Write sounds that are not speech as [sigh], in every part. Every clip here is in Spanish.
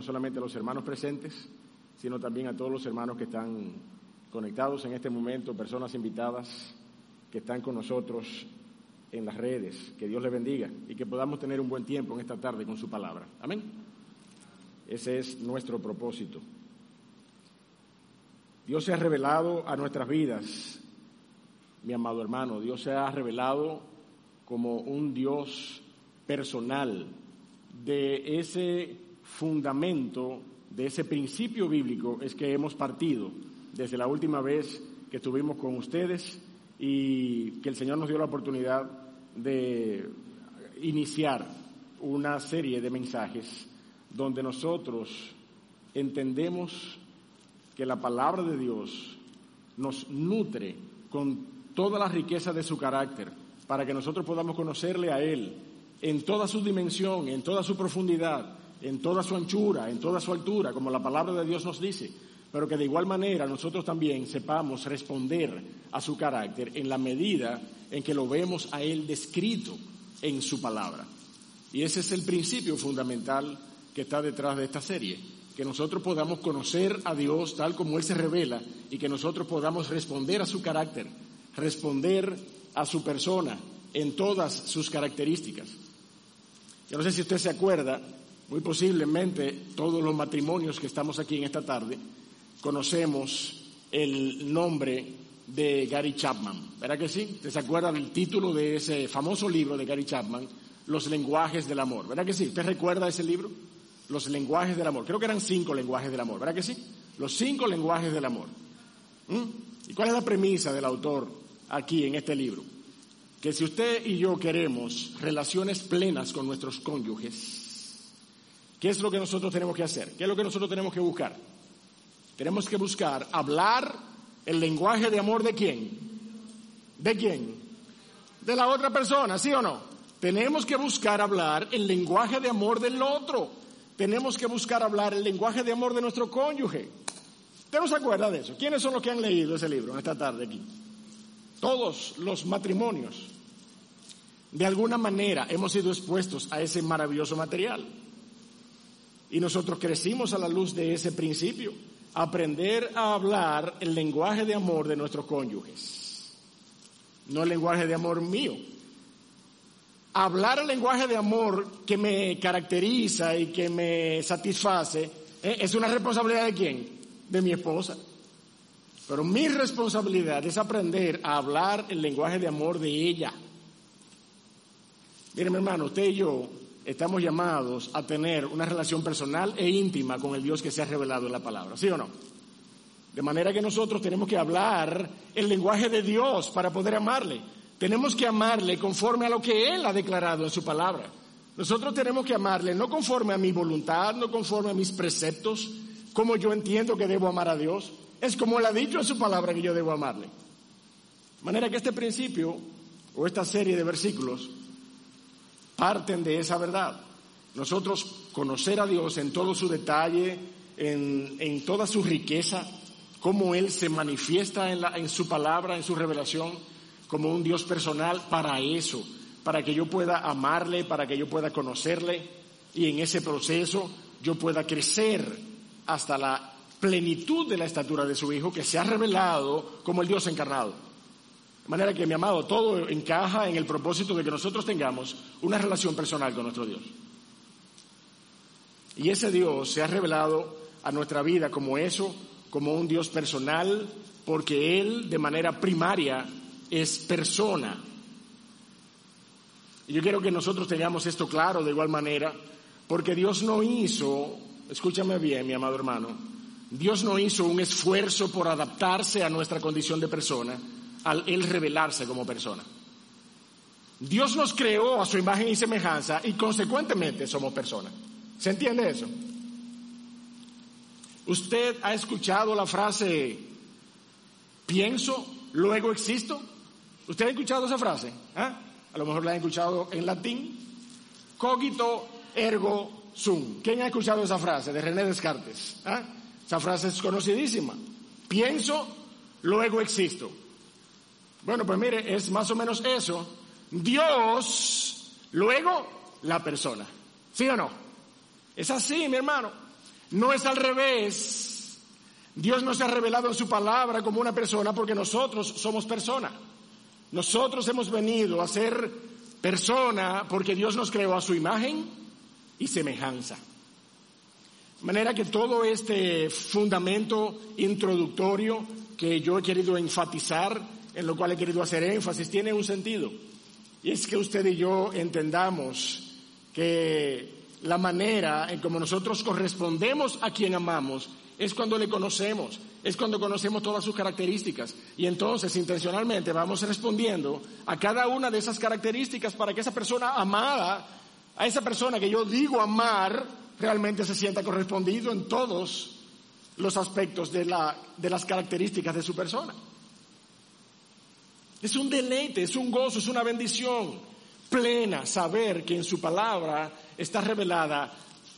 no solamente a los hermanos presentes, sino también a todos los hermanos que están conectados en este momento, personas invitadas que están con nosotros en las redes. Que Dios les bendiga y que podamos tener un buen tiempo en esta tarde con su palabra. Amén. Ese es nuestro propósito. Dios se ha revelado a nuestras vidas, mi amado hermano. Dios se ha revelado como un Dios personal de ese fundamento, de ese principio bíblico es que hemos partido desde la última vez que estuvimos con ustedes y que el Señor nos dio la oportunidad de iniciar una serie de mensajes donde nosotros entendemos que la palabra de Dios nos nutre con toda la riqueza de su carácter para que nosotros podamos conocerle a Él en toda su dimensión, en toda su profundidad, en toda su anchura, en toda su altura, como la palabra de Dios nos dice, pero que de igual manera nosotros también sepamos responder a su carácter en la medida en que lo vemos a Él descrito en su palabra. Y ese es el principio fundamental que está detrás de esta serie, que nosotros podamos conocer a Dios tal como Él se revela y que nosotros podamos responder a su carácter, responder a su persona en todas sus características. Yo no sé si usted se acuerda, muy posiblemente todos los matrimonios que estamos aquí en esta tarde conocemos el nombre de Gary Chapman. ¿Verdad que sí? ¿Usted se acuerda del título de ese famoso libro de Gary Chapman, Los lenguajes del amor? ¿Verdad que sí? ¿Usted recuerda ese libro? Los lenguajes del amor. Creo que eran cinco lenguajes del amor. ¿Verdad que sí? Los cinco lenguajes del amor. ¿Mm? ¿Y cuál es la premisa del autor aquí en este libro? Que si usted y yo queremos relaciones plenas con nuestros cónyuges, ¿Qué es lo que nosotros tenemos que hacer? ¿Qué es lo que nosotros tenemos que buscar? Tenemos que buscar hablar el lenguaje de amor de quién? ¿De quién? De la otra persona, ¿sí o no? Tenemos que buscar hablar el lenguaje de amor del otro. Tenemos que buscar hablar el lenguaje de amor de nuestro cónyuge. ¿Usted no se acuerda de eso? ¿Quiénes son los que han leído ese libro esta tarde aquí? Todos los matrimonios. De alguna manera hemos sido expuestos a ese maravilloso material. Y nosotros crecimos a la luz de ese principio, aprender a hablar el lenguaje de amor de nuestros cónyuges, no el lenguaje de amor mío. Hablar el lenguaje de amor que me caracteriza y que me satisface ¿eh? es una responsabilidad de quién? De mi esposa. Pero mi responsabilidad es aprender a hablar el lenguaje de amor de ella. Miren, mi hermano, usted y yo estamos llamados a tener una relación personal e íntima con el Dios que se ha revelado en la palabra, ¿sí o no? De manera que nosotros tenemos que hablar el lenguaje de Dios para poder amarle. Tenemos que amarle conforme a lo que Él ha declarado en su palabra. Nosotros tenemos que amarle no conforme a mi voluntad, no conforme a mis preceptos, como yo entiendo que debo amar a Dios. Es como Él ha dicho en su palabra que yo debo amarle. De manera que este principio o esta serie de versículos parten de esa verdad. Nosotros conocer a Dios en todo su detalle, en, toda su riqueza, cómo Él se manifiesta en, en su palabra, en su revelación, como un Dios personal para eso, para que yo pueda amarle, para que yo pueda conocerle y en ese proceso yo pueda crecer hasta la plenitud de la estatura de su Hijo que se ha revelado como el Dios encarnado. Manera que, mi amado, todo encaja en el propósito de que nosotros tengamos una relación personal con nuestro Dios. Y ese Dios se ha revelado a nuestra vida como eso, como un Dios personal, porque Él de manera primaria es persona. Y yo quiero que nosotros tengamos esto claro de igual manera, porque Dios no hizo, escúchame bien, mi amado hermano, Dios no hizo un esfuerzo por adaptarse a nuestra condición de persona, al Él revelarse como persona. Dios nos creó a su imagen y semejanza y consecuentemente somos personas. ¿Se entiende eso? ¿Usted ha escuchado la frase pienso, luego existo? ¿Usted ha escuchado esa frase? ¿Ah? A lo mejor la ha escuchado en latín. Cogito ergo sum. ¿Quién ha escuchado esa frase de René Descartes? ¿Ah? Esa frase es conocidísima. Pienso, luego existo. Bueno, pues mire, es más o menos eso. Dios, luego la persona. ¿Sí o no? Es así, mi hermano. No es al revés. Dios no se ha revelado en su palabra como una persona porque nosotros somos persona. Nosotros hemos venido a ser persona porque Dios nos creó a su imagen y semejanza. De manera que todo este fundamento introductorio que yo he querido enfatizar, en lo cual he querido hacer énfasis, tiene un sentido. Y es que usted y yo entendamos que la manera en como nosotros correspondemos a quien amamos es cuando le conocemos, es cuando conocemos todas sus características. Y entonces intencionalmente vamos respondiendo a cada una de esas características para que esa persona amada, a esa persona que yo digo amar, realmente se sienta correspondido en todos los aspectos de, la, de las características de su persona. Es un deleite, es un gozo, es una bendición plena saber que en su palabra está revelada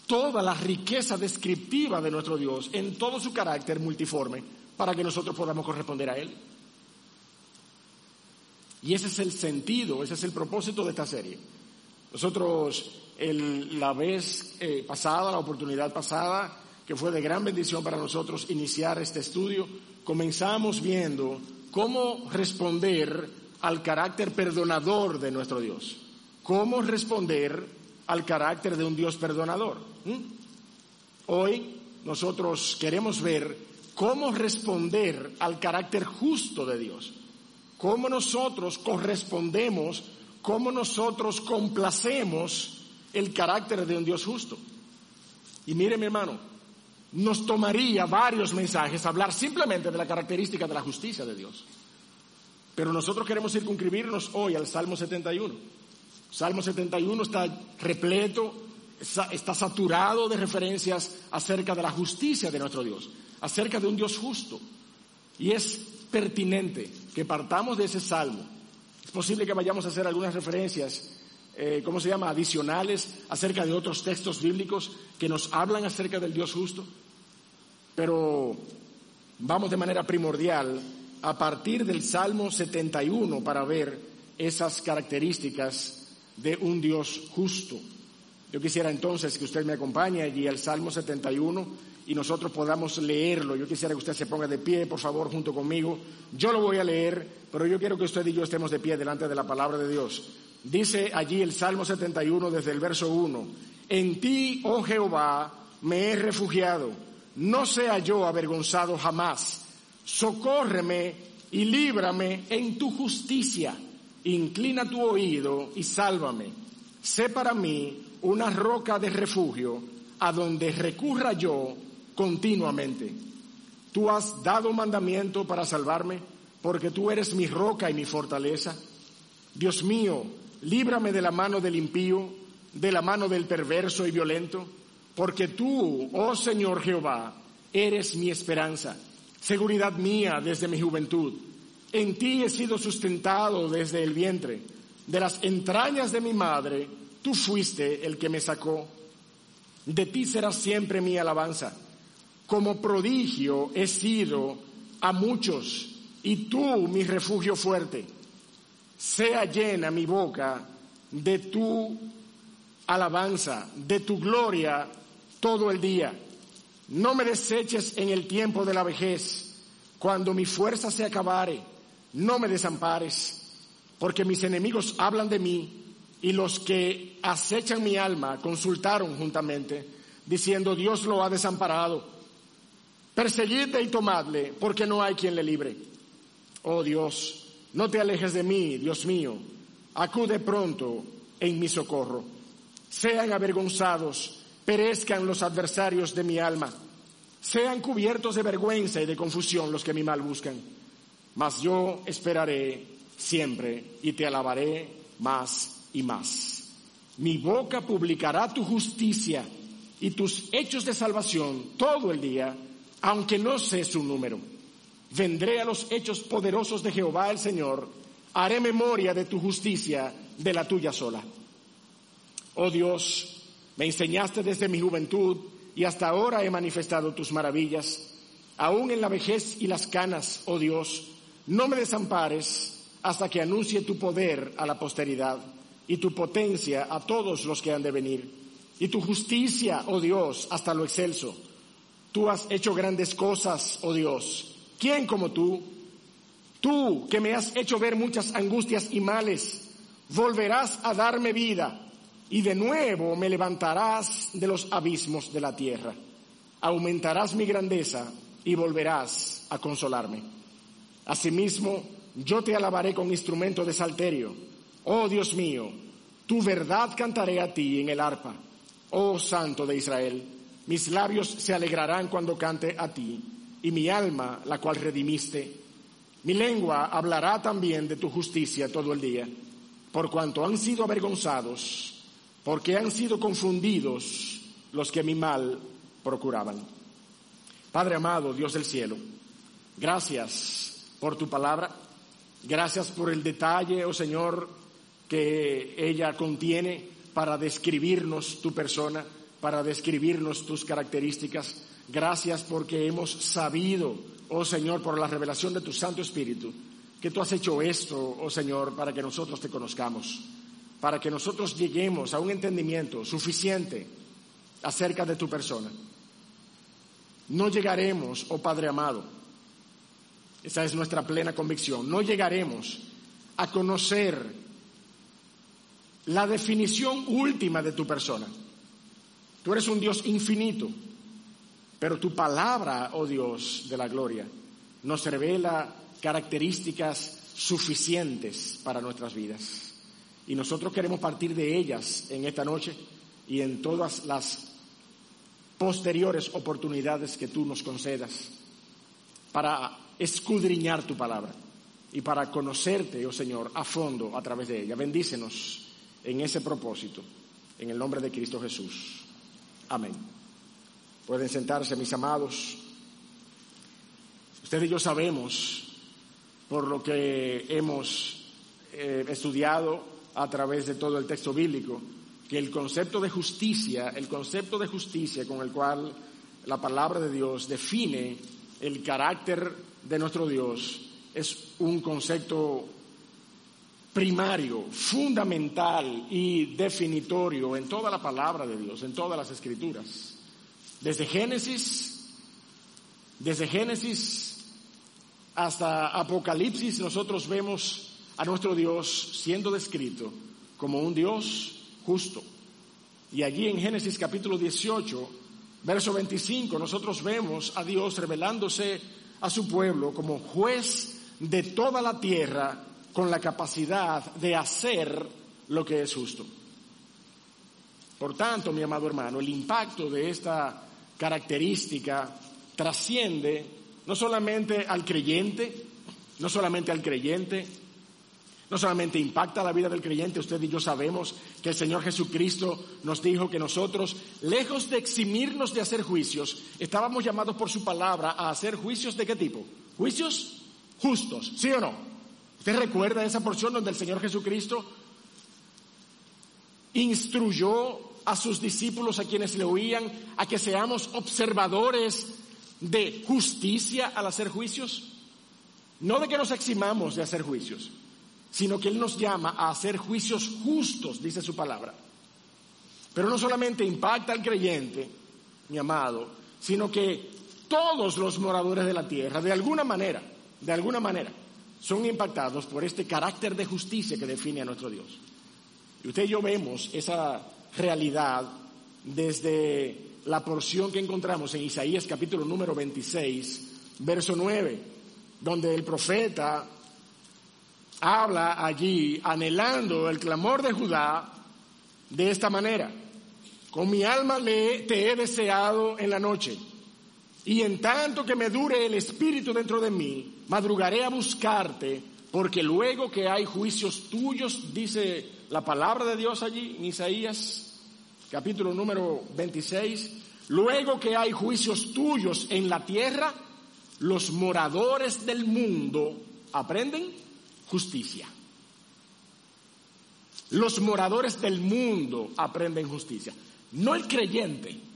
toda la riqueza descriptiva de nuestro Dios en todo su carácter multiforme para que nosotros podamos corresponder a Él. Y ese es el sentido, ese es el propósito de esta serie. Nosotros la vez eh, pasada, la oportunidad pasada, que fue de gran bendición para nosotros iniciar este estudio, comenzamos viendo cómo responder al carácter perdonador de nuestro Dios, cómo responder al carácter de un Dios perdonador. Hoy nosotros queremos ver cómo responder al carácter justo de Dios, cómo nosotros correspondemos, cómo nosotros complacemos el carácter de un Dios justo. Y mire mi hermano, nos tomaría varios mensajes hablar simplemente de la característica de la justicia de Dios. Pero nosotros queremos circunscribirnos hoy al Salmo 71. Salmo 71 está repleto, está saturado de referencias acerca de la justicia de nuestro Dios, acerca de un Dios justo. Y es pertinente que partamos de ese salmo. Es posible que vayamos a hacer algunas referencias eh, ¿cómo se llama?, adicionales acerca de otros textos bíblicos que nos hablan acerca del Dios justo. Pero vamos de manera primordial a partir del Salmo 71 para ver esas características de un Dios justo. Yo quisiera entonces que usted me acompañe allí al Salmo 71 y nosotros podamos leerlo. Yo quisiera que usted se ponga de pie, por favor, junto conmigo. Yo lo voy a leer, pero yo quiero que usted y yo estemos de pie delante de la palabra de Dios. Dice allí el Salmo 71 desde el verso 1, En ti, oh Jehová, me he refugiado, no sea yo avergonzado jamás. Socórreme y líbrame en tu justicia. Inclina tu oído y sálvame. Sé para mí una roca de refugio a donde recurra yo continuamente. Tú has dado mandamiento para salvarme, porque tú eres mi roca y mi fortaleza. Dios mío, líbrame de la mano del impío, de la mano del perverso y violento, porque tú, oh Señor Jehová, eres mi esperanza, seguridad mía desde mi juventud. En ti he sido sustentado desde el vientre, de las entrañas de mi madre, tú fuiste el que me sacó. De ti será siempre mi alabanza. Como prodigio he sido a muchos, y tú mi refugio fuerte sea llena mi boca de tu alabanza, de tu gloria todo el día. No me deseches en el tiempo de la vejez, cuando mi fuerza se acabare, no me desampares, porque mis enemigos hablan de mí y los que acechan mi alma consultaron juntamente, diciendo Dios lo ha desamparado. Perseguidle y tomadle, porque no hay quien le libre. Oh Dios, no te alejes de mí, Dios mío. Acude pronto en mi socorro. Sean avergonzados, perezcan los adversarios de mi alma. Sean cubiertos de vergüenza y de confusión los que mi mal buscan. Mas yo esperaré siempre y te alabaré más y más. Mi boca publicará tu justicia y tus hechos de salvación todo el día, aunque no sé su número. Vendré a los hechos poderosos de Jehová el Señor, haré memoria de tu justicia, de la tuya sola. Oh Dios, me enseñaste desde mi juventud y hasta ahora he manifestado tus maravillas. Aún en la vejez y las canas, oh Dios, no me desampares hasta que anuncie tu poder a la posteridad y tu potencia a todos los que han de venir, y tu justicia, oh Dios, hasta lo excelso Tú has hecho grandes cosas, oh Dios. ¿Quién como tú? Tú que me has hecho ver muchas angustias y males, volverás a darme vida y de nuevo me levantarás de los abismos de la tierra. Aumentarás mi grandeza y volverás a consolarme. Asimismo, yo te alabaré con instrumento de salterio. Oh Dios mío, tu verdad cantaré a ti en el arpa. Oh Santo de Israel, mis labios se alegrarán cuando cante a ti, y mi alma, la cual redimiste. Mi lengua hablará también de tu justicia todo el día, por cuanto han sido avergonzados, porque han sido confundidos los que mi mal procuraban. Padre amado, Dios del cielo, gracias por tu palabra, gracias por el detalle, oh Señor, que ella contiene para describirnos tu persona, para describirnos tus características. Gracias porque hemos sabido, oh Señor, por la revelación de tu Santo Espíritu, que tú has hecho esto, oh Señor, para que nosotros te conozcamos, para que nosotros lleguemos a un entendimiento suficiente acerca de tu persona. No llegaremos, oh Padre amado, esa es nuestra plena convicción, no llegaremos a conocer la definición última de tu persona. Tú eres un Dios infinito, pero tu palabra, oh Dios de la gloria, nos revela características suficientes para nuestras vidas. Y nosotros queremos partir de ellas en esta noche y en todas las posteriores oportunidades que tú nos concedas para escudriñar tu palabra y para conocerte, oh Señor, a fondo a través de ella. Bendícenos en ese propósito, en el nombre de Cristo Jesús. Amén. Pueden sentarse, mis amados. Ustedes y yo sabemos, por lo que hemos eh, estudiado a través de todo el texto bíblico, que el concepto de justicia, el concepto de justicia con el cual la palabra de Dios define el carácter de nuestro Dios, es un concepto primario, fundamental y definitorio en toda la palabra de Dios, en todas las escrituras. Desde Génesis, desde Génesis hasta Apocalipsis nosotros vemos a nuestro Dios siendo descrito como un Dios justo. Y allí en Génesis capítulo 18, verso 25, nosotros vemos a Dios revelándose a su pueblo como juez de toda la tierra con la capacidad de hacer lo que es justo. Por tanto, mi amado hermano, el impacto de esta característica trasciende no solamente al creyente, no solamente al creyente, no solamente impacta la vida del creyente, usted y yo sabemos que el Señor Jesucristo nos dijo que nosotros, lejos de eximirnos de hacer juicios, estábamos llamados por su palabra a hacer juicios de qué tipo? Juicios justos, ¿sí o no? ¿Usted recuerda esa porción donde el Señor Jesucristo instruyó a sus discípulos, a quienes le oían, a que seamos observadores de justicia al hacer juicios? No de que nos eximamos de hacer juicios, sino que Él nos llama a hacer juicios justos, dice su palabra. Pero no solamente impacta al creyente, mi amado, sino que todos los moradores de la tierra, de alguna manera, de alguna manera, son impactados por este carácter de justicia que define a nuestro Dios. Y usted y yo vemos esa realidad desde la porción que encontramos en Isaías capítulo número 26, verso 9, donde el profeta habla allí anhelando el clamor de Judá de esta manera. Con mi alma te he deseado en la noche y en tanto que me dure el espíritu dentro de mí, madrugaré a buscarte, porque luego que hay juicios tuyos, dice la palabra de Dios allí en Isaías, capítulo número 26, luego que hay juicios tuyos en la tierra, los moradores del mundo aprenden justicia. Los moradores del mundo aprenden justicia, no el creyente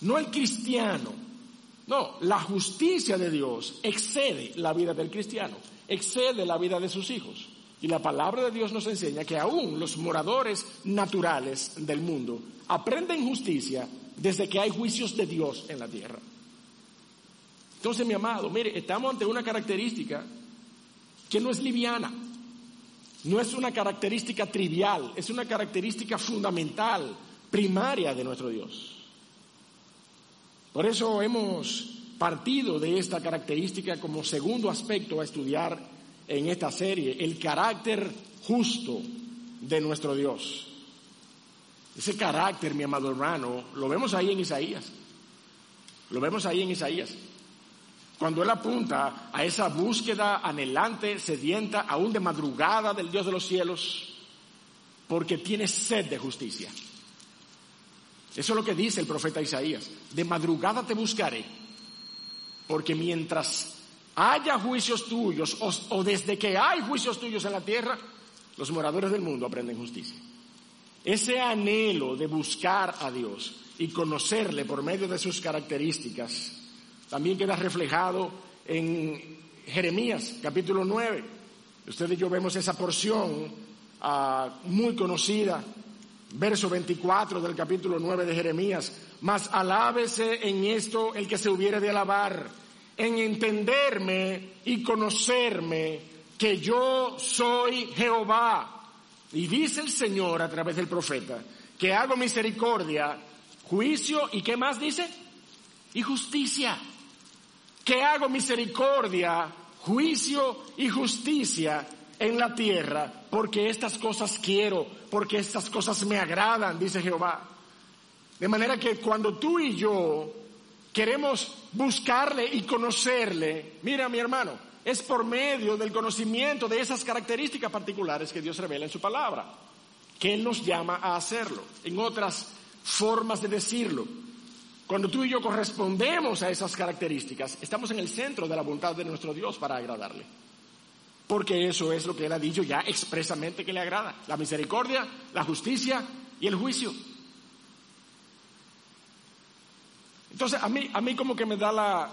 no el cristiano. No, la justicia de Dios excede la vida del cristiano, excede la vida de sus hijos. Y la palabra de Dios nos enseña que aún los moradores naturales del mundo aprenden justicia desde que hay juicios de Dios en la tierra. Entonces, mi amado, mire, estamos ante una característica que no es liviana, no es una característica trivial, es una característica fundamental, primaria de nuestro Dios. Por eso hemos partido de esta característica como segundo aspecto a estudiar en esta serie, el carácter justo de nuestro Dios. Ese carácter, mi amado hermano, lo vemos ahí en Isaías. Lo vemos ahí en Isaías. Cuando él apunta a esa búsqueda anhelante, sedienta, aún de madrugada del Dios de los cielos, porque tiene sed de justicia. Eso es lo que dice el profeta Isaías. De madrugada te buscaré, porque mientras haya juicios tuyos o, o desde que hay juicios tuyos en la tierra, los moradores del mundo aprenden justicia. Ese anhelo de buscar a Dios y conocerle por medio de sus características también queda reflejado en Jeremías capítulo 9. Ustedes y yo vemos esa porción ah, muy conocida, verso 24 del capítulo 9 de Jeremías. Mas alábese en esto el que se hubiere de alabar, en entenderme y conocerme que yo soy Jehová y dice el Señor a través del profeta que hago misericordia, juicio y qué más dice? Y justicia. Que hago misericordia, juicio y justicia en la tierra, porque estas cosas quiero, porque estas cosas me agradan, dice Jehová. De manera que cuando tú y yo queremos buscarle y conocerle, mira mi hermano, es por medio del conocimiento de esas características particulares que Dios revela en su palabra, que Él nos llama a hacerlo. En otras formas de decirlo, cuando tú y yo correspondemos a esas características, estamos en el centro de la voluntad de nuestro Dios para agradarle. Porque eso es lo que Él ha dicho ya expresamente que le agrada. La misericordia, la justicia y el juicio. Entonces, a mí, a mí como que me da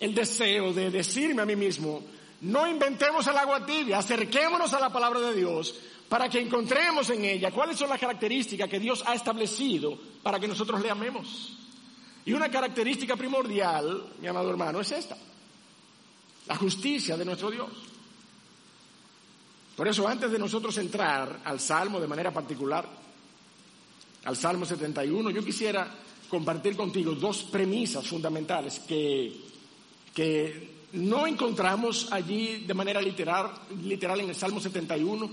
el deseo de decirme a mí mismo, no inventemos el agua tibia, acerquémonos a la palabra de Dios para que encontremos en ella cuáles son las características que Dios ha establecido para que nosotros le amemos. Y una característica primordial, mi amado hermano, es esta, la justicia de nuestro Dios. Por eso, antes de nosotros entrar al Salmo de manera particular, al Salmo 71, yo quisiera compartir contigo dos premisas fundamentales que que no encontramos allí de manera literal, literal en el Salmo 71,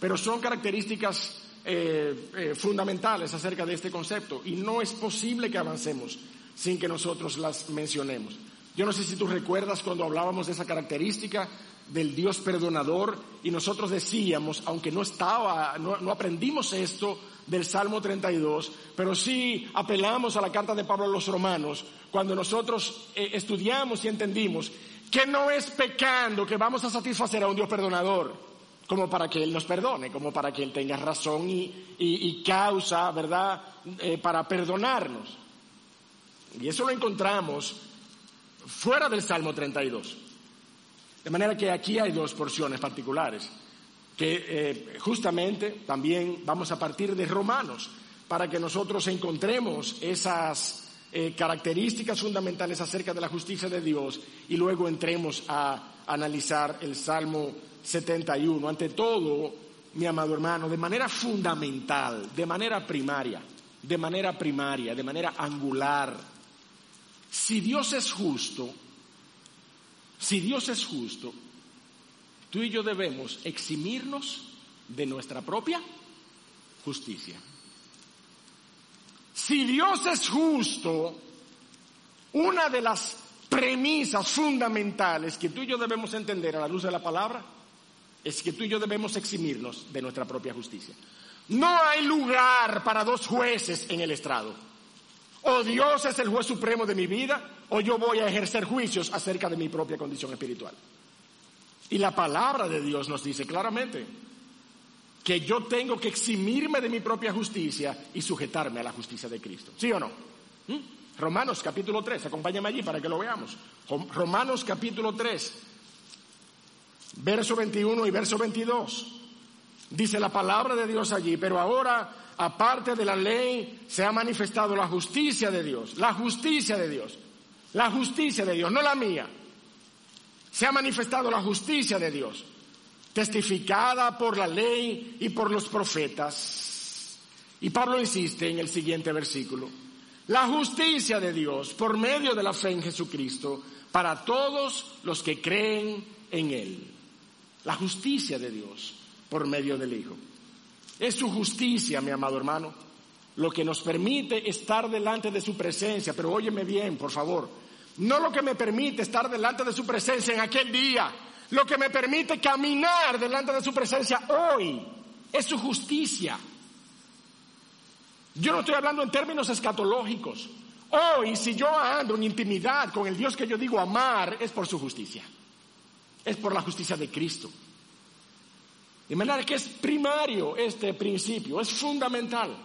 pero son características eh, eh, fundamentales acerca de este concepto y no es posible que avancemos sin que nosotros las mencionemos. Yo no sé si tú recuerdas cuando hablábamos de esa característica del Dios perdonador y nosotros decíamos, aunque no estaba, no aprendimos esto del Salmo 32, pero sí apelamos a la carta de Pablo a los romanos, cuando nosotros eh, estudiamos y entendimos que no es pecando que vamos a satisfacer a un Dios perdonador, como para que Él nos perdone, como para que Él tenga razón y, causa, ¿verdad?, eh, para perdonarnos. Y eso lo encontramos fuera del Salmo 32. De manera que aquí hay dos porciones particulares que eh, justamente también vamos a partir de Romanos para que nosotros encontremos esas eh, características fundamentales acerca de la justicia de Dios y luego entremos a analizar el Salmo 71. Ante todo, mi amado hermano, de manera fundamental, de manera primaria, de manera primaria, de manera angular, si Dios es justo, si Dios es justo, tú y yo debemos eximirnos de nuestra propia justicia. Si Dios es justo, una de las premisas fundamentales que tú y yo debemos entender a la luz de la palabra es que tú y yo debemos eximirnos de nuestra propia justicia. No hay lugar para dos jueces en el estrado. O Dios es el juez supremo de mi vida, o yo voy a ejercer juicios acerca de mi propia condición espiritual. Y la palabra de Dios nos dice claramente que yo tengo que eximirme de mi propia justicia y sujetarme a la justicia de Cristo. ¿Sí o no? ¿Mm? Romanos capítulo 3, acompáñame allí para que lo veamos. Romanos capítulo 3, verso 21 y verso 22. Dice la palabra de Dios allí, pero ahora aparte de la ley, se ha manifestado la justicia de Dios, la justicia de Dios, la justicia de Dios, no la mía. Se ha manifestado la justicia de Dios, testificada por la ley y por los profetas. Y Pablo insiste en el siguiente versículo. La justicia de Dios por medio de la fe en Jesucristo para todos los que creen en Él. La justicia de Dios por medio del Hijo. Es su justicia, mi amado hermano, lo que nos permite estar delante de su presencia. Pero óyeme bien, por favor. No lo que me permite estar delante de su presencia en aquel día. Lo que me permite caminar delante de su presencia hoy. Es su justicia. Yo no estoy hablando en términos escatológicos. Hoy, si yo ando en intimidad con el Dios que yo digo amar, es por su justicia. Es por la justicia de Cristo. De manera que es primario este principio, es fundamental.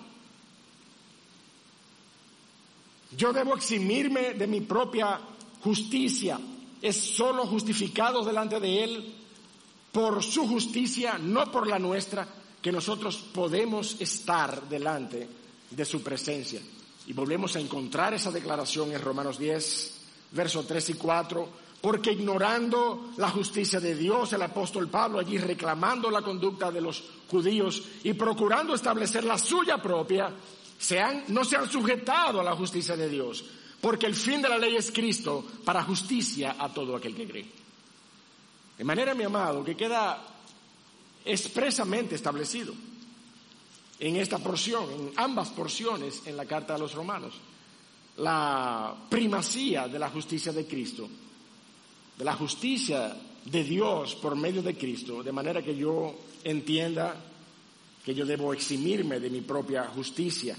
Yo debo eximirme de mi propia justicia. Es solo justificado delante de Él por su justicia, no por la nuestra, que nosotros podemos estar delante de su presencia. Y volvemos a encontrar esa declaración en Romanos 10, versos 3 y 4 porque ignorando la justicia de Dios, el apóstol Pablo allí reclamando la conducta de los judíos y procurando establecer la suya propia, no se han sujetado a la justicia de Dios, porque el fin de la ley es Cristo para justicia a todo aquel que cree. De manera, mi amado, que queda expresamente establecido en esta porción, en ambas porciones en la carta a los romanos, la primacía de la justicia de Cristo de la justicia de Dios por medio de Cristo, de manera que yo entienda que yo debo eximirme de mi propia justicia.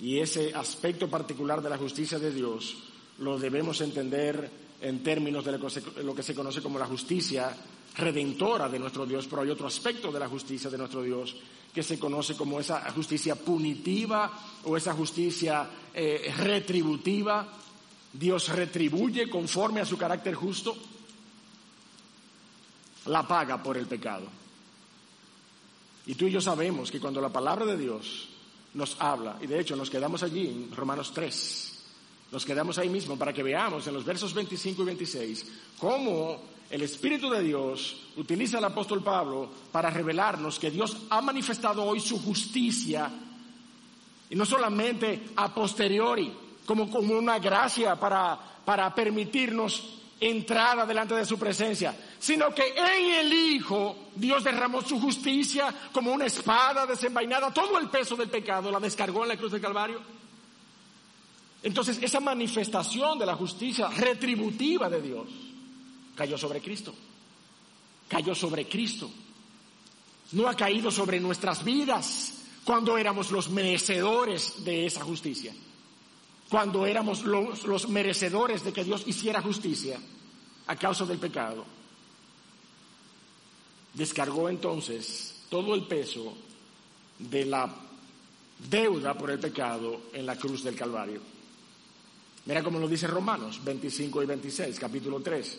Y ese aspecto particular de la justicia de Dios lo debemos entender en términos de lo que se conoce como la justicia redentora de nuestro Dios, pero hay otro aspecto de la justicia de nuestro Dios que se conoce como esa justicia punitiva o esa justicia eh, retributiva Dios retribuye conforme a su carácter justo la paga por el pecado. Y tú y yo sabemos que cuando la palabra de Dios nos habla, y de hecho nos quedamos allí en Romanos 3, nos quedamos ahí mismo para que veamos en los versos 25 y 26 cómo el Espíritu de Dios utiliza al apóstol Pablo para revelarnos que Dios ha manifestado hoy su justicia, y no solamente a posteriori, como, como una gracia para, para permitirnos entrada delante de su presencia, sino que en el Hijo Dios derramó su justicia como una espada desenvainada, todo el peso del pecado la descargó en la cruz del Calvario. Entonces esa manifestación de la justicia retributiva de Dios cayó sobre Cristo, cayó sobre Cristo, no ha caído sobre nuestras vidas cuando éramos los merecedores de esa justicia cuando éramos los, merecedores de que Dios hiciera justicia a causa del pecado, descargó entonces todo el peso de la deuda por el pecado en la cruz del Calvario. Mira cómo lo dice Romanos 25 y 26, capítulo 3.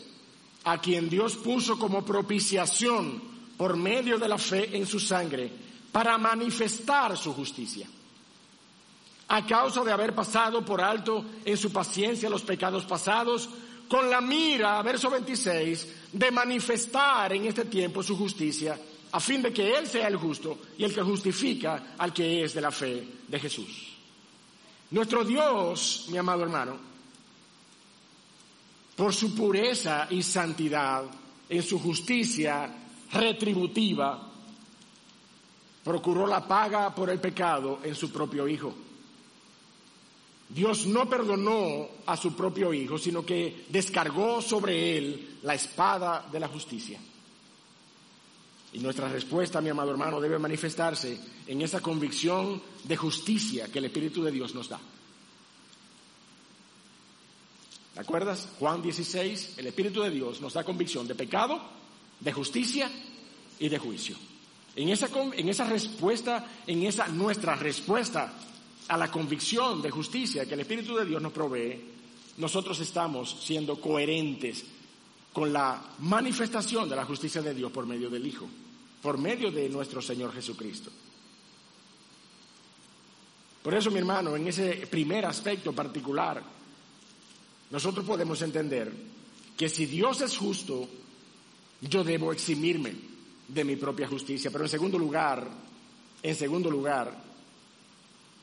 A quien Dios puso como propiciación por medio de la fe en su sangre para manifestar su justicia a causa de haber pasado por alto en su paciencia los pecados pasados, con la mira, verso 26, de manifestar en este tiempo su justicia, a fin de que Él sea el justo y el que justifica al que es de la fe de Jesús. Nuestro Dios, mi amado hermano, por su pureza y santidad, en su justicia retributiva, procuró la paga por el pecado en su propio Hijo. Dios no perdonó a su propio Hijo, sino que descargó sobre él la espada de la justicia. Y nuestra respuesta, mi amado hermano, debe manifestarse en esa convicción de justicia que el Espíritu de Dios nos da. ¿Te acuerdas? Juan 16, el Espíritu de Dios nos da convicción de pecado, de justicia y de juicio. En esa, en esa respuesta, en esa nuestra respuesta a la convicción de justicia que el Espíritu de Dios nos provee, nosotros estamos siendo coherentes con la manifestación de la justicia de Dios por medio del Hijo, por medio de nuestro Señor Jesucristo. Por eso, mi hermano, en ese primer aspecto particular, nosotros podemos entender que si Dios es justo, yo debo eximirme de mi propia justicia. Pero en segundo lugar, en segundo lugar,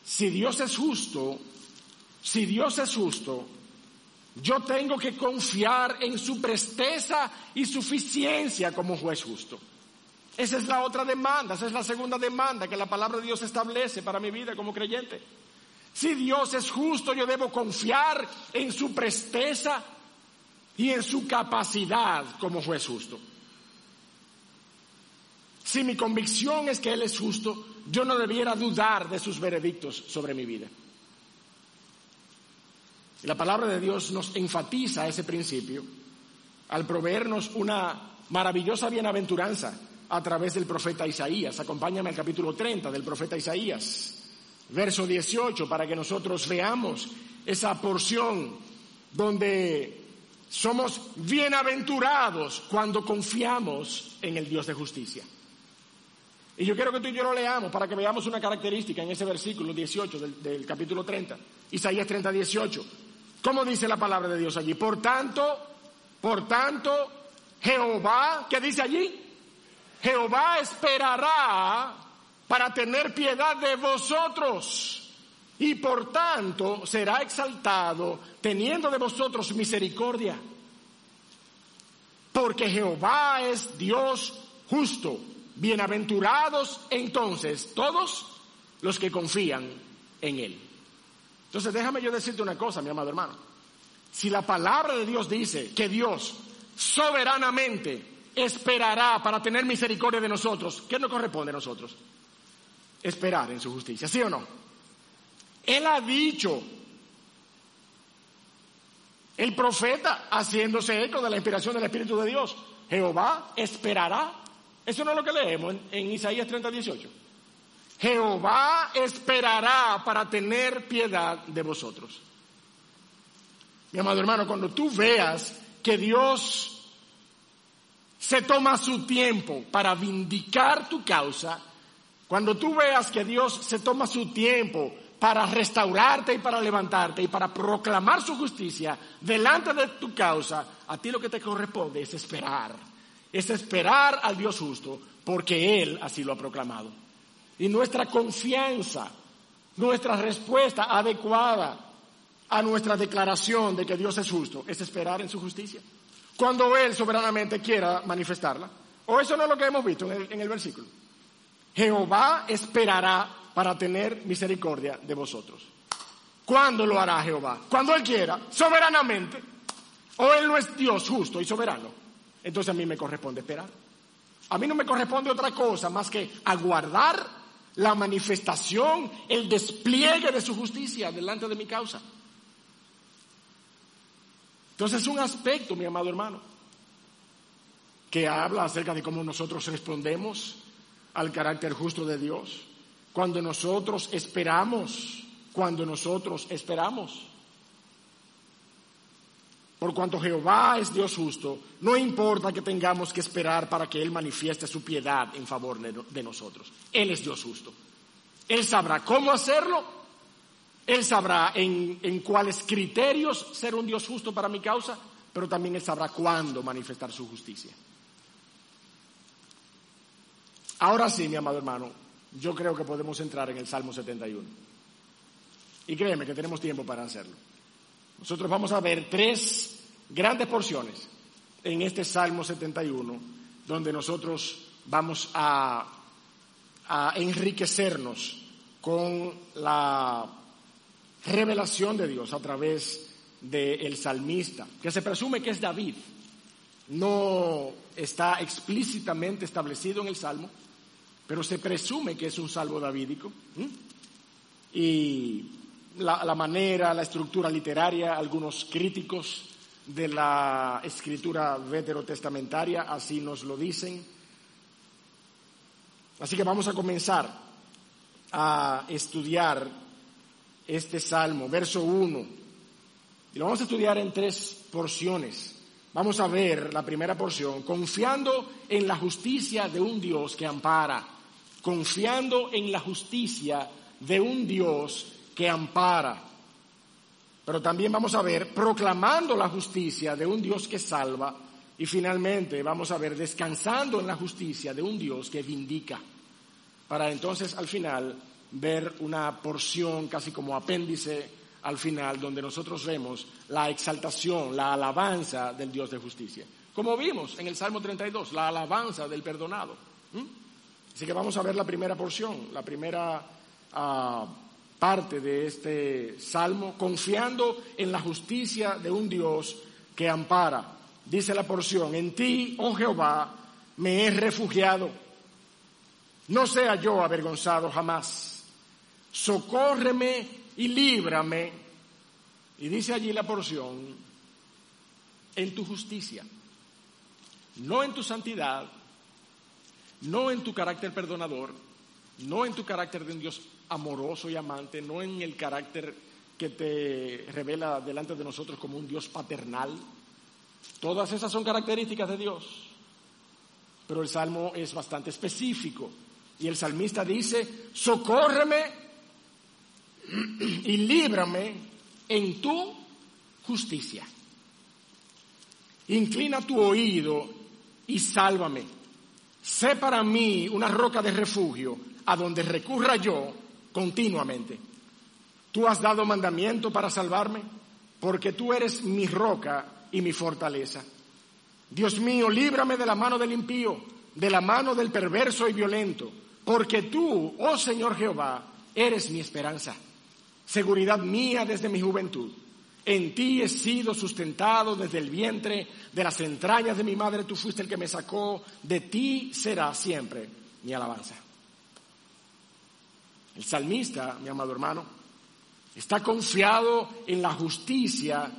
si Dios es justo, si Dios es justo, yo tengo que confiar en su presteza y suficiencia como juez justo. Esa es la otra demanda, esa es la segunda demanda que la palabra de Dios establece para mi vida como creyente. Si Dios es justo, yo debo confiar en su presteza y en su capacidad como juez justo. Si mi convicción es que Él es justo, yo no debiera dudar de sus veredictos sobre mi vida. Y la palabra de Dios nos enfatiza ese principio al proveernos una maravillosa bienaventuranza a través del profeta Isaías. Acompáñame al capítulo 30 del profeta Isaías, verso 18, para que nosotros veamos esa porción donde somos bienaventurados cuando confiamos en el Dios de justicia. Y yo quiero que tú y yo lo leamos para que veamos una característica en ese versículo 18 del, capítulo 30, Isaías 30, 18. ¿Cómo dice la palabra de Dios allí? Por tanto, por tanto, Jehová, ¿qué dice allí? Jehová esperará para tener piedad de vosotros y por tanto será exaltado teniendo de vosotros misericordia. Porque Jehová es Dios justo. Bienaventurados entonces todos los que confían en Él. Entonces déjame yo decirte una cosa, mi amado hermano. Si la palabra de Dios dice que Dios soberanamente esperará para tener misericordia de nosotros. ¿Qué nos corresponde a nosotros? Esperar en su justicia, ¿sí o no? Él ha dicho, el profeta haciéndose eco de la inspiración del Espíritu de Dios, Jehová esperará. Eso no es lo que leemos en, en Isaías 30, 18. Jehová esperará para tener piedad de vosotros. Mi amado hermano, cuando tú veas que Dios se toma su tiempo para vindicar tu causa, cuando tú veas que Dios se toma su tiempo para restaurarte y para levantarte y para proclamar su justicia delante de tu causa, a ti lo que te corresponde es esperar, es esperar al Dios justo, porque Él así lo ha proclamado. Y nuestra confianza, nuestra respuesta adecuada a nuestra declaración de que Dios es justo, es esperar en su justicia cuando Él soberanamente quiera manifestarla. O eso no es lo que hemos visto en el, versículo. Jehová esperará para tener misericordia de vosotros. ¿Cuándo lo hará Jehová? Cuando Él quiera, soberanamente. O Él no es Dios justo y soberano. Entonces a mí me corresponde esperar. A mí no me corresponde otra cosa más que aguardar la manifestación, el despliegue de su justicia delante de mi causa. Entonces es un aspecto, mi amado hermano, que habla acerca de cómo nosotros respondemos al carácter justo de Dios. Cuando nosotros esperamos, cuando nosotros esperamos. Por cuanto Jehová es Dios justo, no importa que tengamos que esperar para que Él manifieste su piedad en favor de nosotros. Él es Dios justo. Él sabrá cómo hacerlo él sabrá en, cuáles criterios ser un Dios justo para mi causa, pero también Él sabrá cuándo manifestar su justicia. Ahora sí, mi amado hermano, yo creo que podemos entrar en el Salmo 71. Y créeme que tenemos tiempo para hacerlo. Nosotros vamos a ver tres grandes porciones en este Salmo 71, donde nosotros vamos a, enriquecernos con la revelación de Dios a través del salmista, que se presume que es David. No está explícitamente establecido en el salmo, pero se presume que es un salmo davídico. Y la, manera, la estructura literaria, algunos críticos de la escritura veterotestamentaria así nos lo dicen. Así que vamos a comenzar a estudiar este salmo, verso 1. Y lo vamos a estudiar en tres porciones. Vamos a ver la primera porción, confiando en la justicia de un Dios que ampara, confiando en la justicia de un Dios que ampara. Pero también vamos a ver proclamando la justicia de un Dios que salva y finalmente vamos a ver descansando en la justicia de un Dios que vindica. Para entonces al final ver una porción casi como apéndice al final donde nosotros vemos la exaltación, la alabanza del Dios de justicia. Como vimos en el Salmo 32, la alabanza del perdonado. Así que vamos a ver la primera porción, la primera ah, parte de este salmo, confiando en la justicia de un Dios que ampara. Dice la porción, en ti, oh Jehová, me he refugiado. No sea yo avergonzado jamás. Socórreme y líbrame. Y dice allí la porción, en tu justicia, no en tu santidad, no en tu carácter perdonador, no en tu carácter de un Dios amoroso y amante, no en el carácter que te revela delante de nosotros como un Dios paternal. Todas esas son características de Dios. Pero el salmo es bastante específico. Y el salmista dice, socórreme y líbrame en tu justicia. Inclina tu oído y sálvame Sé para mí una roca de refugio a donde recurra yo continuamente. Tú has dado mandamiento para salvarme, porque tú eres mi roca y mi fortaleza. Dios mío, líbrame de la mano del impío, de la mano del perverso y violento, porque tú, oh Señor Jehová, eres mi esperanza, seguridad mía desde mi juventud. En ti he sido sustentado desde el vientre, de las entrañas de mi madre tú fuiste el que me sacó, de ti será siempre mi alabanza. El salmista, mi amado hermano, está confiado en la justicia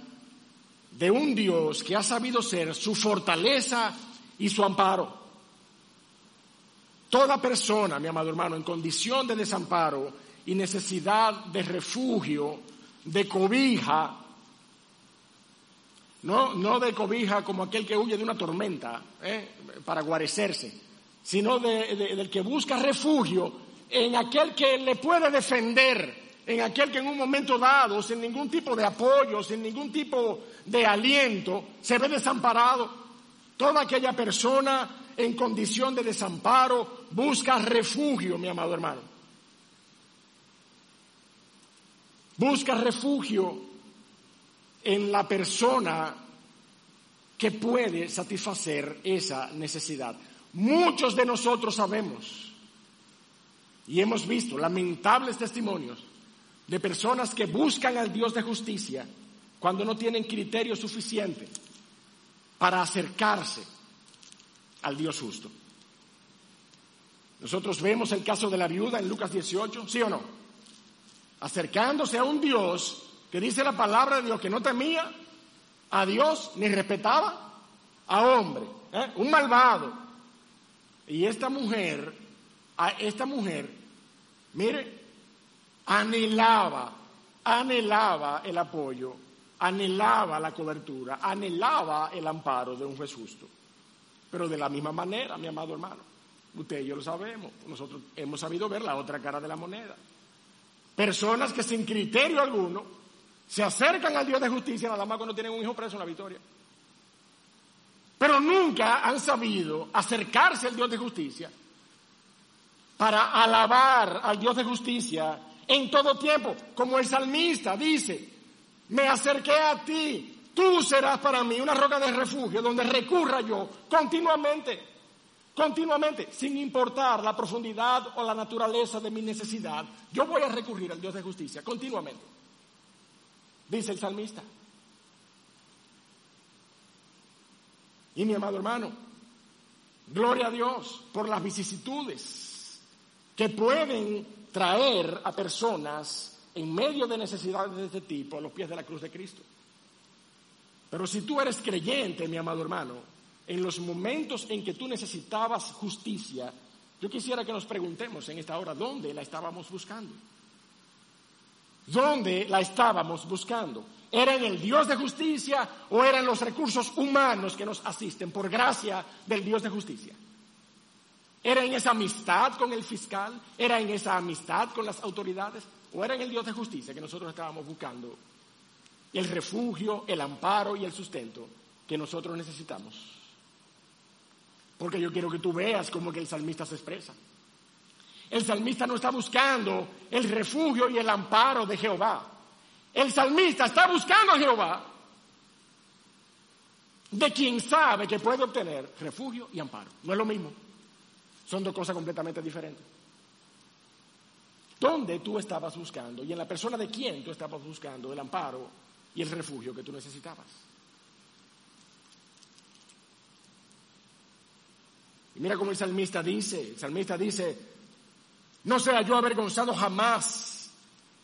de un Dios que ha sabido ser su fortaleza y su amparo. Toda persona, mi amado hermano, en condición de desamparo y necesidad de refugio, de cobija, no, no de cobija como aquel que huye de una tormenta ¿eh? para guarecerse, sino del que busca refugio en aquel que le puede defender, en aquel que en un momento dado, sin ningún tipo de apoyo, sin ningún tipo de aliento, se ve desamparado. Toda aquella persona en condición de desamparo busca refugio, mi amado hermano. Busca refugio en la persona que puede satisfacer esa necesidad. Muchos de nosotros sabemos y hemos visto lamentables testimonios de personas que buscan al Dios de justicia cuando no tienen criterio suficiente para acercarse al Dios justo. Nosotros vemos el caso de la viuda en Lucas 18, ¿sí o no? Acercándose a un Dios que dice la palabra de Dios que no temía a Dios ni respetaba a hombre, ¿eh? un malvado. Y esta mujer, a esta mujer, mire, anhelaba, anhelaba el apoyo, anhelaba la cobertura, anhelaba el amparo de un juez justo. Pero de la misma manera, mi amado hermano, usted y yo lo sabemos, nosotros hemos sabido ver la otra cara de la moneda. Personas que sin criterio alguno se acercan al Dios de justicia nada más cuando tienen un hijo preso en la victoria. Pero nunca han sabido acercarse al Dios de justicia para alabar al Dios de justicia en todo tiempo, como el salmista dice, me acerqué a ti, tú serás para mí una roca de refugio donde recurra yo continuamente, continuamente, sin importar la profundidad o la naturaleza de mi necesidad, yo voy a recurrir al Dios de justicia continuamente dice el salmista. Y mi amado hermano, gloria a Dios por las vicisitudes que pueden traer a personas en medio de necesidades de este tipo a los pies de la cruz de Cristo. Pero si tú eres creyente, mi amado hermano, en los momentos en que tú necesitabas justicia, yo quisiera que nos preguntemos en esta hora dónde la estábamos buscando. ¿Dónde la estábamos buscando? ¿Era en el Dios de justicia o eran los recursos humanos que nos asisten por gracia del Dios de justicia? ¿Era en esa amistad con el fiscal? ¿Era en esa amistad con las autoridades? ¿O era en el Dios de justicia que nosotros estábamos buscando? El refugio, el amparo y el sustento que nosotros necesitamos. Porque yo quiero que tú veas cómo que el salmista se expresa. El salmista no está buscando el refugio y el amparo de Jehová. El salmista está buscando a Jehová, de quien sabe que puede obtener refugio y amparo. No es lo mismo. Son dos cosas completamente diferentes. ¿Dónde tú estabas buscando y en la persona de quién tú estabas buscando el amparo y el refugio que tú necesitabas? Y mira cómo el salmista dice, el salmista dice, no sea yo avergonzado jamás,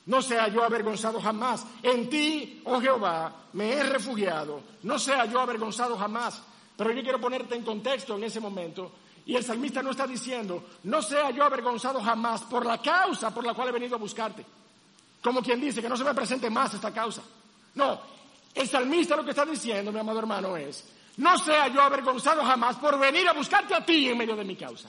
no sea yo avergonzado jamás. En ti, oh Jehová, me he refugiado, no sea yo avergonzado jamás. Pero yo quiero ponerte en contexto en ese momento y el salmista no está diciendo, no sea yo avergonzado jamás por la causa por la cual he venido a buscarte. Como quien dice que no se me presente más esta causa. No, el salmista lo que está diciendo, mi amado hermano, es, no sea yo avergonzado jamás por venir a buscarte a ti en medio de mi causa.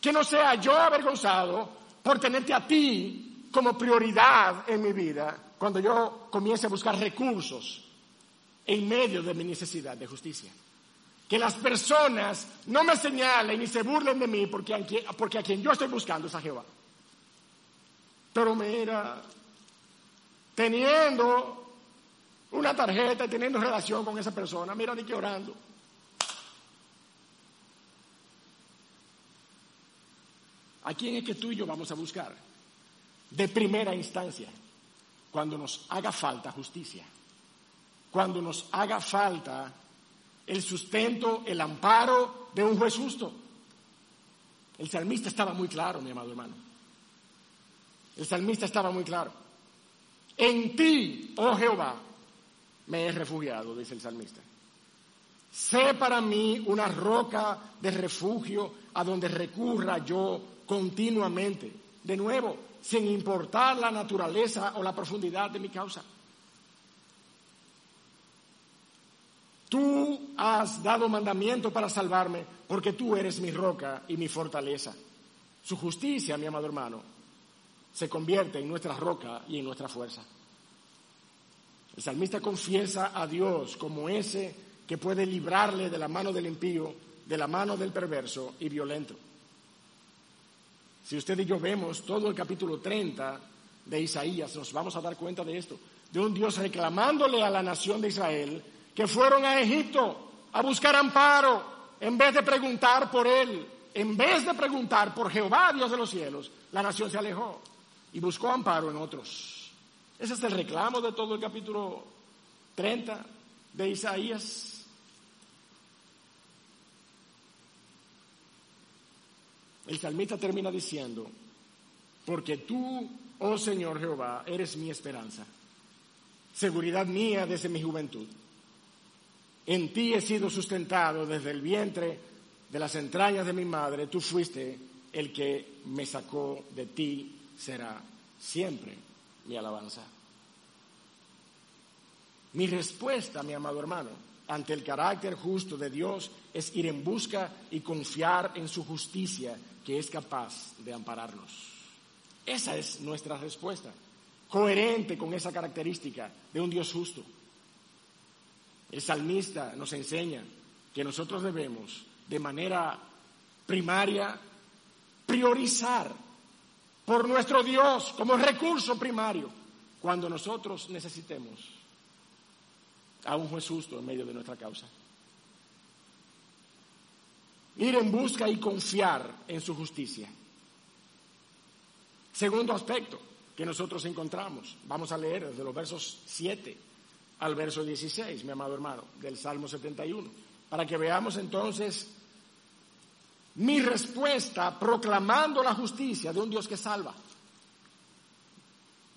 Que no sea yo avergonzado por tenerte a ti como prioridad en mi vida cuando yo comience a buscar recursos en medio de mi necesidad de justicia que las personas no me señalen ni se burlen de mí porque a, quien, porque a quien yo estoy buscando es a Jehová. Pero mira, teniendo una tarjeta y teniendo relación con esa persona, mira ni que orando. ¿A quién es que tú y yo vamos a buscar? De primera instancia, cuando nos haga falta justicia, cuando nos haga falta el sustento, el amparo de un juez justo. El salmista estaba muy claro, mi amado hermano. El salmista estaba muy claro. En ti, oh Jehová, me he refugiado, dice el salmista. Sé para mí una roca de refugio a donde recurra yo continuamente. De nuevo, sin importar la naturaleza o la profundidad de mi causa. Tú has dado mandamiento para salvarme porque tú eres mi roca y mi fortaleza. Su justicia, mi amado hermano, se convierte en nuestra roca y en nuestra fuerza. El salmista confiesa a Dios como ese que puede librarle de la mano del impío, de la mano del perverso y violento. Si usted y yo vemos todo el capítulo 30 de Isaías, nos vamos a dar cuenta de esto, de un Dios reclamándole a la nación de Israel que fueron a Egipto a buscar amparo en vez de preguntar por él, en vez de preguntar por Jehová, Dios de los cielos, la nación se alejó y buscó amparo en otros. Ese es el reclamo de todo el capítulo 30 de Isaías. El salmista termina diciendo, porque tú, oh Señor Jehová, eres mi esperanza, seguridad mía desde mi juventud. En ti he sido sustentado desde el vientre de las entrañas de mi madre. Tú fuiste el que me sacó de ti. Será siempre mi alabanza. Mi respuesta, mi amado hermano, ante el carácter justo de Dios es ir en busca y confiar en su justicia que es capaz de ampararnos. Esa es nuestra respuesta, coherente con esa característica de un Dios justo. El salmista nos enseña que nosotros debemos de manera primaria priorizar por nuestro Dios como recurso primario cuando nosotros necesitemos a un juez justo en medio de nuestra causa. Ir en busca y confiar en su justicia. Segundo aspecto que nosotros encontramos, vamos a leer desde los versos 7 al verso 16, mi amado hermano, del Salmo 71, para que veamos entonces mi respuesta proclamando la justicia de un Dios que salva.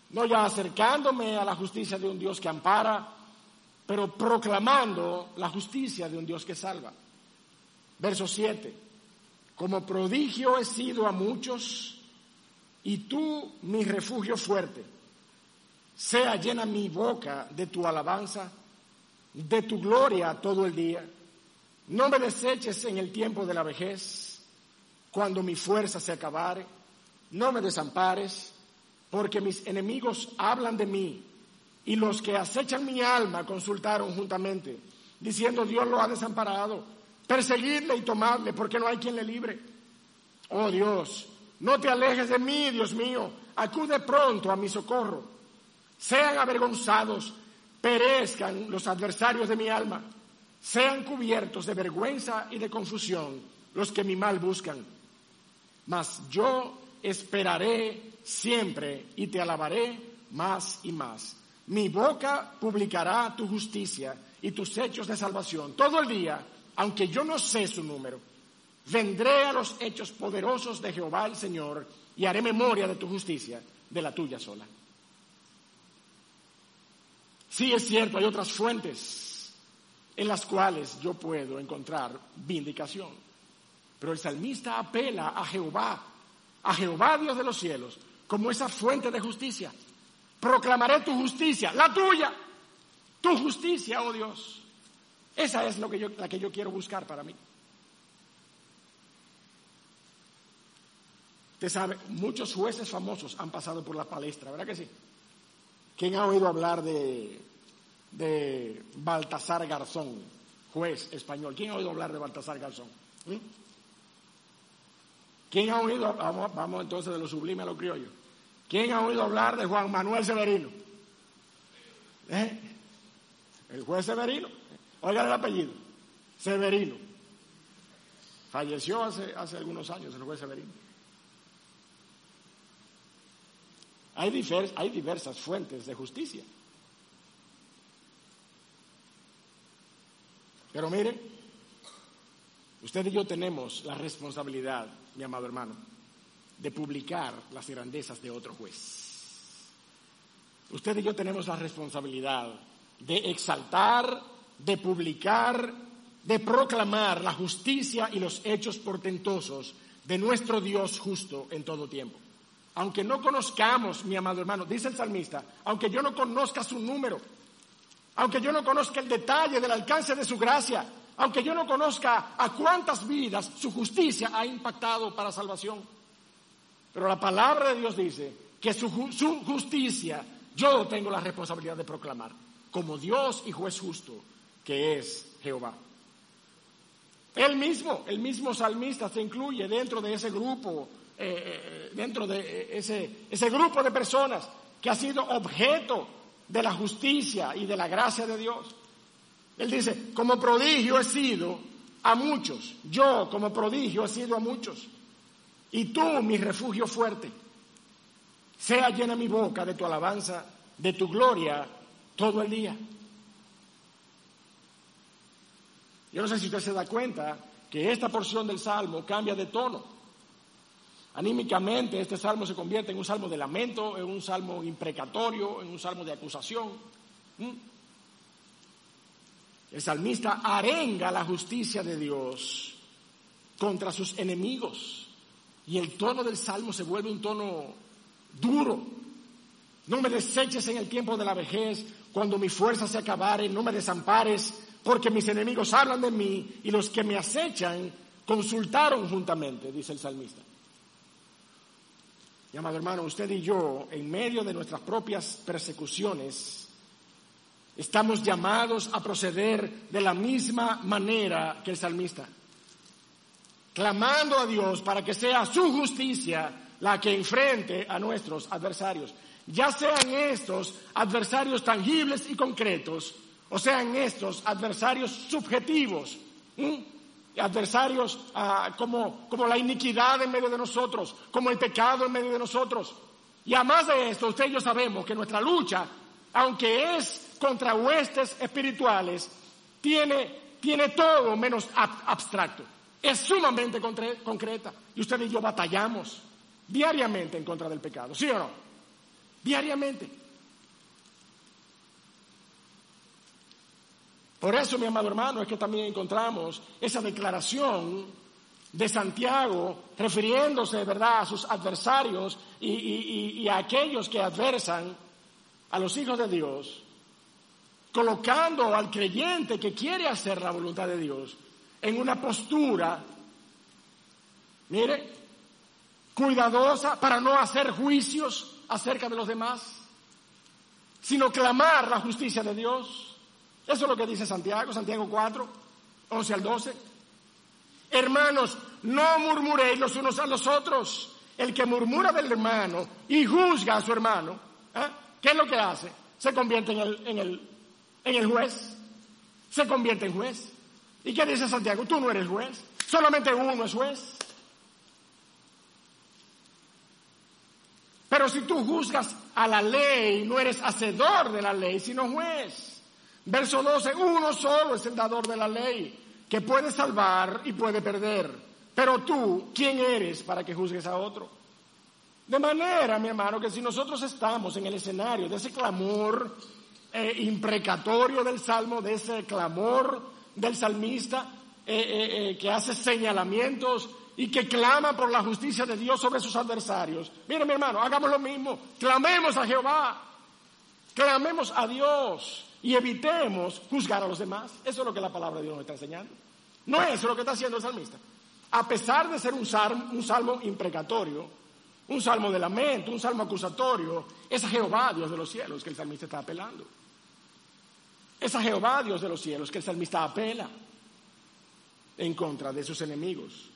No ya acercándome a la justicia de un Dios que ampara, pero proclamando la justicia de un Dios que salva. Verso 7. Como prodigio he sido a muchos y tú mi refugio fuerte sea llena mi boca de tu alabanza, de tu gloria todo el día. No me deseches en el tiempo de la vejez. cuando mi fuerza se acabare. No me desampares, porque mis enemigos hablan de mí, y los que acechan mi alma consultaron juntamente, diciendo Dios lo ha desamparado. Perseguidle y tomadle, porque no hay quien le libre. Oh Dios, no te alejes de mí, Dios mío, acude pronto a mi socorro. Sean avergonzados, perezcan los adversarios de mi alma, sean cubiertos de vergüenza y de confusión los que mi mal buscan. Mas yo esperaré siempre y te alabaré más y más. Mi boca publicará tu justicia y tus hechos de salvación todo el día, aunque yo no sé su número. Vendré a los hechos poderosos de Jehová el Señor y haré memoria de tu justicia, de la tuya sola. Sí es cierto, hay otras fuentes en las cuales yo puedo encontrar vindicación. Pero el salmista apela a Jehová, a Jehová Dios de los cielos, como esa fuente de justicia. Proclamaré tu justicia, la tuya, tu justicia, oh Dios. Esa es lo que yo, la que yo quiero buscar para mí. Usted sabe, muchos jueces famosos han pasado por la palestra, ¿verdad que sí? ¿Quién ha oído hablar de, de Baltasar Garzón, juez español? ¿Quién ha oído hablar de Baltasar Garzón? ¿Mm? ¿Quién ha oído, vamos, entonces de lo sublime a lo criollo? ¿Quién ha oído hablar de Juan Manuel Severino? ¿Eh? El juez Severino, oigan el apellido, Severino. Falleció hace, hace algunos años el juez Severino. Hay, diversas fuentes de justicia. Pero mire, usted y yo tenemos la responsabilidad, mi amado hermano, de publicar las grandezas de otro juez. Usted y yo tenemos la responsabilidad de exaltar, de publicar, de proclamar la justicia y los hechos portentosos de nuestro Dios justo en todo tiempo aunque no conozcamos, mi amado hermano, dice el salmista, aunque yo no conozca su número, aunque yo no conozca el detalle del alcance de su gracia, aunque yo no conozca a cuántas vidas su justicia ha impactado para salvación. Pero la palabra de Dios dice que su, justicia yo tengo la responsabilidad de proclamar, como Dios y juez justo que es Jehová. Él mismo, el mismo salmista se incluye dentro de ese grupo eh, dentro de ese, ese grupo de personas que ha sido objeto de la justicia y de la gracia de Dios. Él dice, como prodigio he sido a muchos, yo como prodigio he sido a muchos, y tú mi refugio fuerte. Sea llena mi boca de tu alabanza, de tu gloria todo el día. Yo no sé si usted se da cuenta que esta porción del Salmo cambia de tono. Anímicamente este salmo se convierte en un salmo de lamento, en un salmo imprecatorio, en un salmo de acusación. El salmista arenga la justicia de Dios contra sus enemigos y el tono del salmo se vuelve un tono duro. No me deseches en el tiempo de la vejez, cuando mi fuerza se acabare, no me desampares, porque mis enemigos hablan de mí y los que me acechan consultaron juntamente, dice el salmista. Mi amado hermano, usted y yo, en medio de nuestras propias persecuciones, estamos llamados a proceder de la misma manera que el salmista, clamando a Dios para que sea su justicia la que enfrente a nuestros adversarios, ya sean estos adversarios tangibles y concretos, o sean estos adversarios subjetivos adversarios ah, como, como la iniquidad en medio de nosotros, como el pecado en medio de nosotros. Y además de esto, usted y yo sabemos que nuestra lucha, aunque es contra huestes espirituales, tiene, tiene todo menos abstracto. Es sumamente concreta. Y usted y yo batallamos diariamente en contra del pecado, ¿sí o no? Diariamente. Por eso, mi amado hermano, es que también encontramos esa declaración de Santiago refiriéndose, ¿verdad?, a sus adversarios y, a aquellos que adversan a los hijos de Dios, colocando al creyente que quiere hacer la voluntad de Dios en una postura Mire, cuidadosa para no hacer juicios acerca de los demás, sino clamar la justicia de Dios. Eso es lo que dice Santiago, Santiago 4, 11 al 12. Hermanos, no murmuréis los unos a los otros. El que murmura del hermano y juzga a su hermano, ¿eh? ¿qué es lo que hace? Se convierte en el, en, el, en el juez. Se convierte en juez. ¿Y qué dice Santiago? Tú no eres juez. Solamente uno es juez. Pero si tú juzgas a la ley, no eres hacedor de la ley, sino juez. Verso 12, uno solo es el dador de la ley, que puede salvar y puede perder. Pero tú, ¿quién eres para que juzgues a otro? De manera, mi hermano, que si nosotros estamos en el escenario de ese clamor eh, imprecatorio del salmo, de ese clamor del salmista eh, eh, que hace señalamientos y que clama por la justicia de Dios sobre sus adversarios. Mire mi hermano, hagamos lo mismo, clamemos a Jehová, clamemos a Dios y evitemos juzgar a los demás. Eso es lo que la palabra de Dios nos está enseñando. No es lo que está haciendo el salmista. A pesar de ser un salmo, un salmo imprecatorio, un salmo de lamento, un salmo acusatorio, es a Jehová, Dios de los cielos, que el salmista está apelando. Es a Jehová, Dios de los cielos, que el salmista apela en contra de sus enemigos.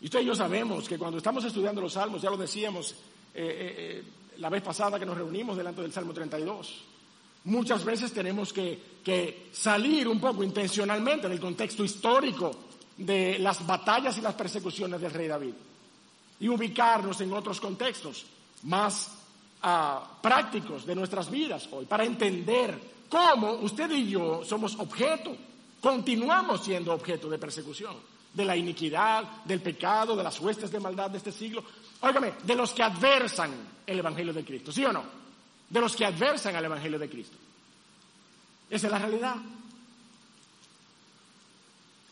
Y usted y yo sabemos que cuando estamos estudiando los salmos, ya lo decíamos eh, eh, eh, la vez pasada que nos reunimos delante del Salmo 32, muchas veces tenemos que, salir un poco intencionalmente del contexto histórico de las batallas y las persecuciones del rey David y ubicarnos en otros contextos más ah, prácticos de nuestras vidas hoy para entender cómo usted y yo somos objeto, continuamos siendo objeto de persecución de la iniquidad, del pecado, de las huestes de maldad de este siglo. Óigame, de los que adversan el Evangelio de Cristo, ¿sí o no? De los que adversan al Evangelio de Cristo. Esa es la realidad.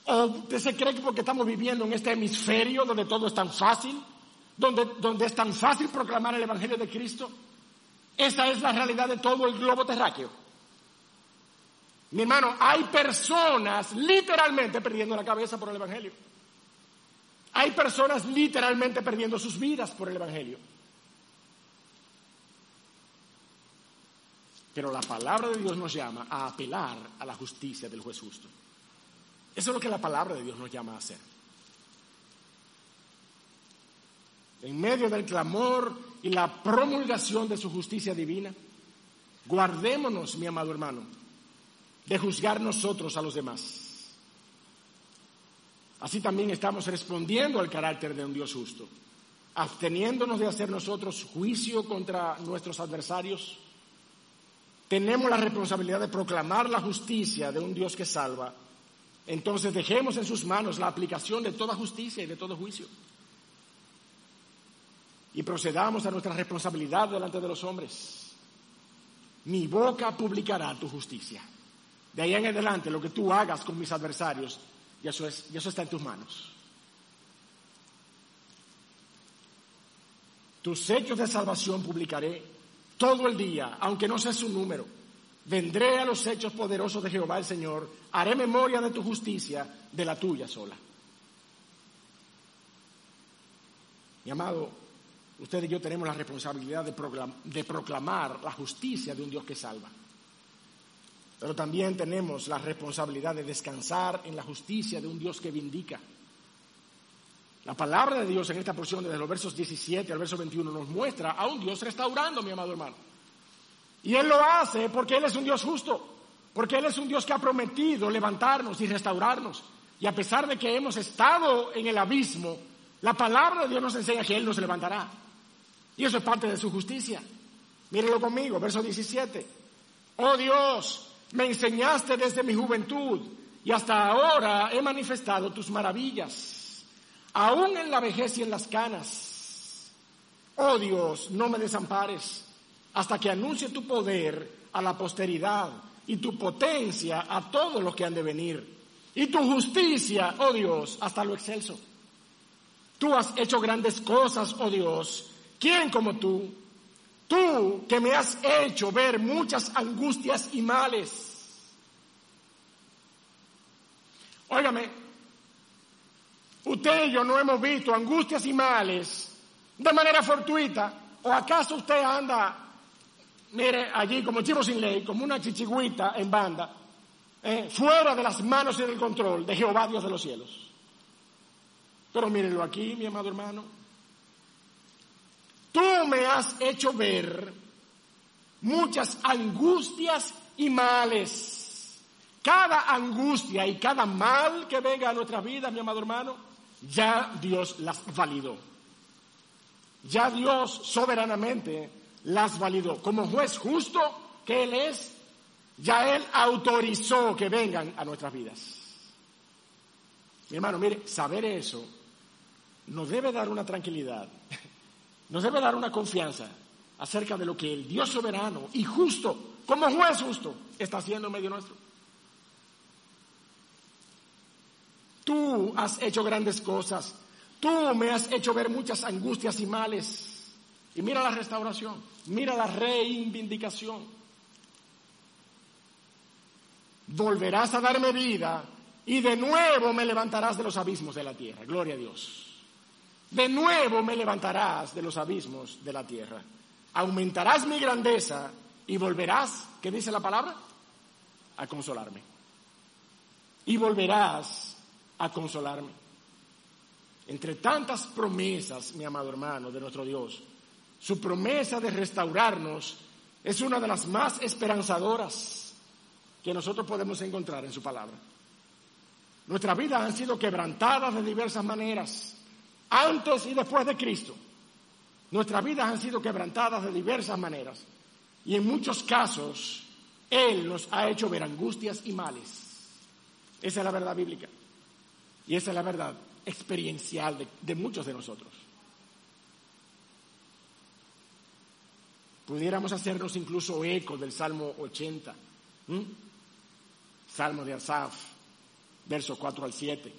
¿O usted se cree que porque estamos viviendo en este hemisferio donde todo es tan fácil, donde, donde es tan fácil proclamar el Evangelio de Cristo? Esa es la realidad de todo el globo terráqueo. Mi hermano, hay personas literalmente perdiendo la cabeza por el Evangelio. Hay personas literalmente perdiendo sus vidas por el Evangelio. Pero la palabra de Dios nos llama a apelar a la justicia del juez justo. Eso es lo que la palabra de Dios nos llama a hacer. En medio del clamor y la promulgación de su justicia divina, guardémonos, mi amado hermano, de juzgar nosotros a los demás. Así también estamos respondiendo al carácter de un Dios justo, absteniéndonos de hacer nosotros juicio contra nuestros adversarios. Tenemos la responsabilidad de proclamar la justicia de un Dios que salva. Entonces dejemos en sus manos la aplicación de toda justicia y de todo juicio. Y procedamos a nuestra responsabilidad delante de los hombres. Mi boca publicará tu justicia. De ahí en adelante, lo que tú hagas con mis adversarios, y eso, está en tus manos. Tus hechos de salvación publicaré todo el día, aunque no sea su número. Vendré a los hechos poderosos de Jehová el Señor, haré memoria de tu justicia, de la tuya sola. Mi amado, usted y yo tenemos la responsabilidad de proclamar la justicia de un Dios que salva. Pero también tenemos la responsabilidad de descansar en la justicia de un Dios que vindica. La palabra de Dios en esta porción, desde los versos 17 al verso 21, nos muestra a un Dios restaurando, mi amado hermano. Y Él lo hace porque Él es un Dios justo, porque Él es un Dios que ha prometido levantarnos y restaurarnos. Y a pesar de que hemos estado en el abismo, la palabra de Dios nos enseña que Él nos levantará. Y eso es parte de su justicia. Mírenlo conmigo, verso 17. Oh Dios, me enseñaste desde mi juventud y hasta ahora he manifestado tus maravillas, aún en la vejez y en las canas. Oh Dios, no me desampares hasta que anuncie tu poder a la posteridad y tu potencia a todos los que han de venir. Y tu justicia, oh Dios, hasta lo excelso. Tú has hecho grandes cosas, oh Dios. ¿Quién como tú? Tú que me has hecho ver muchas angustias y males. Óigame, Usted y yo no hemos visto angustias y males de manera fortuita. ¿O acaso usted anda, mire, allí como chivo sin ley, como una chichigüita en banda, eh, fuera de las manos y del control de Jehová Dios de los cielos? Pero mírenlo aquí, mi amado hermano. Tú me has hecho ver muchas angustias y males. Cada angustia y cada mal que venga a nuestra vida, mi amado hermano, ya Dios las validó. Ya Dios soberanamente las validó. Como juez justo que Él es, ya Él autorizó que vengan a nuestras vidas. Mi hermano, mire, saber eso nos debe dar una tranquilidad, [laughs] nos debe dar una confianza acerca de lo que el Dios soberano y justo, como juez justo, está haciendo en medio nuestro. Tú has hecho grandes cosas. Tú me has hecho ver muchas angustias y males. Y mira la restauración, mira la reivindicación. Volverás a darme vida y de nuevo me levantarás de los abismos de la tierra. Gloria a Dios. De nuevo me levantarás de los abismos de la tierra. Aumentarás mi grandeza y volverás, ¿qué dice la palabra? A consolarme. Y volverás a consolarme. Entre tantas promesas, mi amado hermano, de nuestro Dios, su promesa de restaurarnos es una de las más esperanzadoras que nosotros podemos encontrar en su palabra. Nuestras vidas han sido quebrantadas de diversas maneras, antes y después de Cristo. Nuestras vidas han sido quebrantadas de diversas maneras. Y en muchos casos, Él nos ha hecho ver angustias y males. Esa es la verdad bíblica. Y esa es la verdad experiencial de, muchos de nosotros. Pudiéramos hacernos incluso eco del Salmo 80, Salmo de Asaf, versos 4 al 7,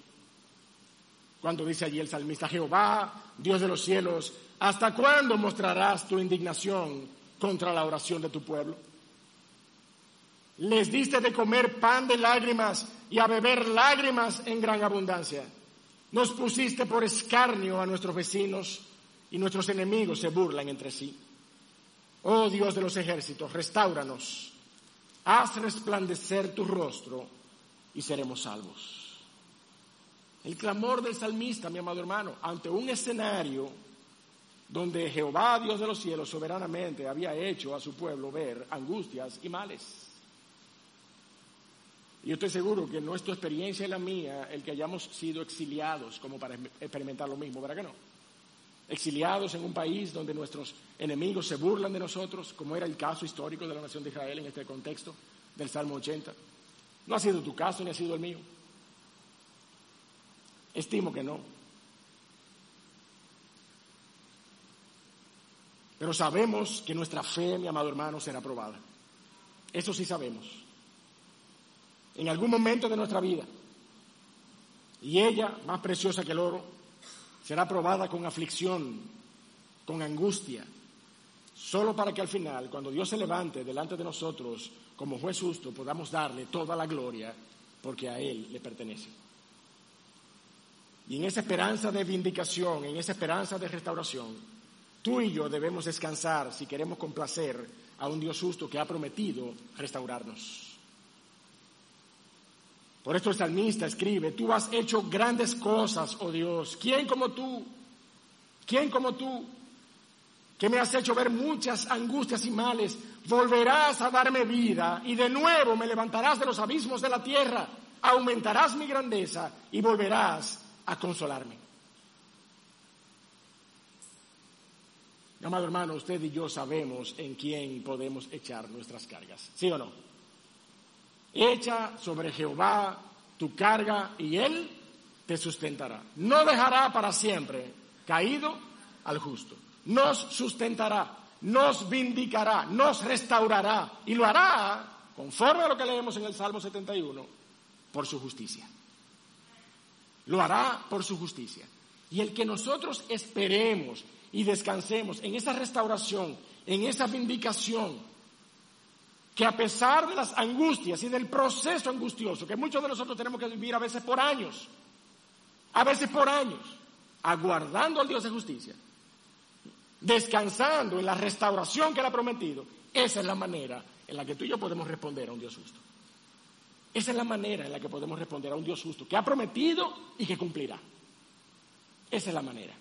cuando dice allí el salmista, Jehová, Dios de los cielos, ¿hasta cuándo mostrarás tu indignación contra la oración de tu pueblo? Les diste de comer pan de lágrimas y a beber lágrimas en gran abundancia. Nos pusiste por escarnio a nuestros vecinos y nuestros enemigos se burlan entre sí. Oh Dios de los ejércitos, restauranos. Haz resplandecer tu rostro y seremos salvos. El clamor del salmista, mi amado hermano, ante un escenario donde Jehová, Dios de los cielos, soberanamente había hecho a su pueblo ver angustias y males. Y yo estoy seguro que no es tu experiencia y la mía el que hayamos sido exiliados como para experimentar lo mismo, ¿verdad que no? Exiliados en un país donde nuestros enemigos se burlan de nosotros, como era el caso histórico de la nación de Israel en este contexto del Salmo 80. No ha sido tu caso ni ha sido el mío. Estimo que no. Pero sabemos que nuestra fe, mi amado hermano, será probada. Eso sí sabemos en algún momento de nuestra vida. Y ella, más preciosa que el oro, será probada con aflicción, con angustia, solo para que al final, cuando Dios se levante delante de nosotros como juez justo, podamos darle toda la gloria porque a Él le pertenece. Y en esa esperanza de vindicación, en esa esperanza de restauración, tú y yo debemos descansar si queremos complacer a un Dios justo que ha prometido restaurarnos. Por esto el salmista escribe, tú has hecho grandes cosas, oh Dios. ¿Quién como tú? ¿Quién como tú? Que me has hecho ver muchas angustias y males. Volverás a darme vida y de nuevo me levantarás de los abismos de la tierra. Aumentarás mi grandeza y volverás a consolarme. Amado hermano, usted y yo sabemos en quién podemos echar nuestras cargas. ¿Sí o no? Echa sobre Jehová tu carga y él te sustentará. No dejará para siempre caído al justo. Nos sustentará, nos vindicará, nos restaurará y lo hará, conforme a lo que leemos en el Salmo 71, por su justicia. Lo hará por su justicia. Y el que nosotros esperemos y descansemos en esa restauración, en esa vindicación, que a pesar de las angustias y del proceso angustioso que muchos de nosotros tenemos que vivir a veces por años, a veces por años, aguardando al Dios de justicia, descansando en la restauración que Él ha prometido, esa es la manera en la que tú y yo podemos responder a un Dios justo. Esa es la manera en la que podemos responder a un Dios justo, que ha prometido y que cumplirá. Esa es la manera.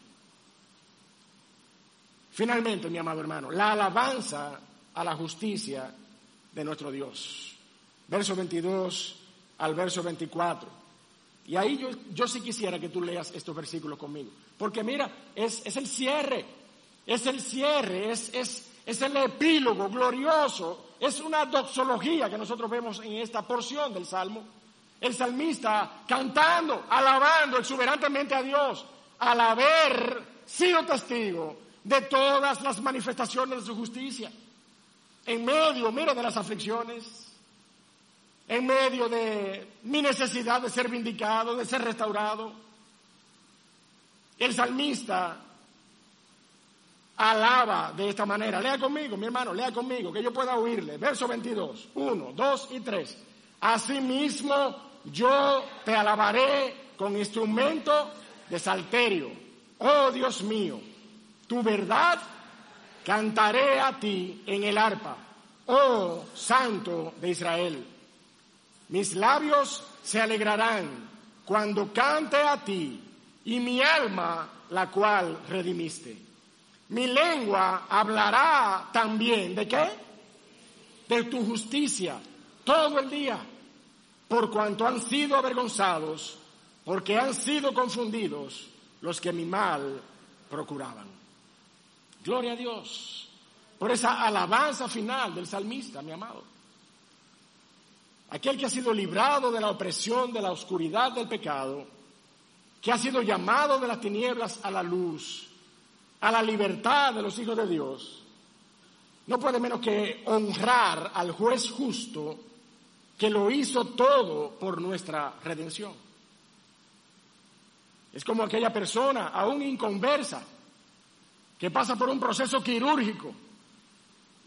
Finalmente, mi amado hermano, la alabanza a la justicia de nuestro Dios. Verso 22 al verso 24. Y ahí yo, yo sí quisiera que tú leas estos versículos conmigo. Porque mira, es, es el cierre, es el cierre, es, es, es el epílogo glorioso, es una doxología que nosotros vemos en esta porción del Salmo. El salmista cantando, alabando exuberantemente a Dios al haber sido testigo de todas las manifestaciones de su justicia. En medio, mira, de las aflicciones, en medio de mi necesidad de ser vindicado, de ser restaurado. El salmista alaba de esta manera. Lea conmigo, mi hermano, lea conmigo, que yo pueda oírle. Verso 22, 1, 2 y 3. Asimismo, yo te alabaré con instrumento de salterio. Oh Dios mío, tu verdad cantaré a ti en el arpa. Oh Santo de Israel. Mis labios se alegrarán cuando cante a ti y mi alma la cual redimiste. Mi lengua hablará también de qué? De tu justicia todo el día, por cuanto han sido avergonzados, porque han sido confundidos los que mi mal procuraban. Gloria a Dios por esa alabanza final del salmista, mi amado. Aquel que ha sido librado de la opresión, de la oscuridad del pecado, que ha sido llamado de las tinieblas a la luz, a la libertad de los hijos de Dios, no puede menos que honrar al juez justo que lo hizo todo por nuestra redención. Es como aquella persona, aún inconversa, que pasa por un proceso quirúrgico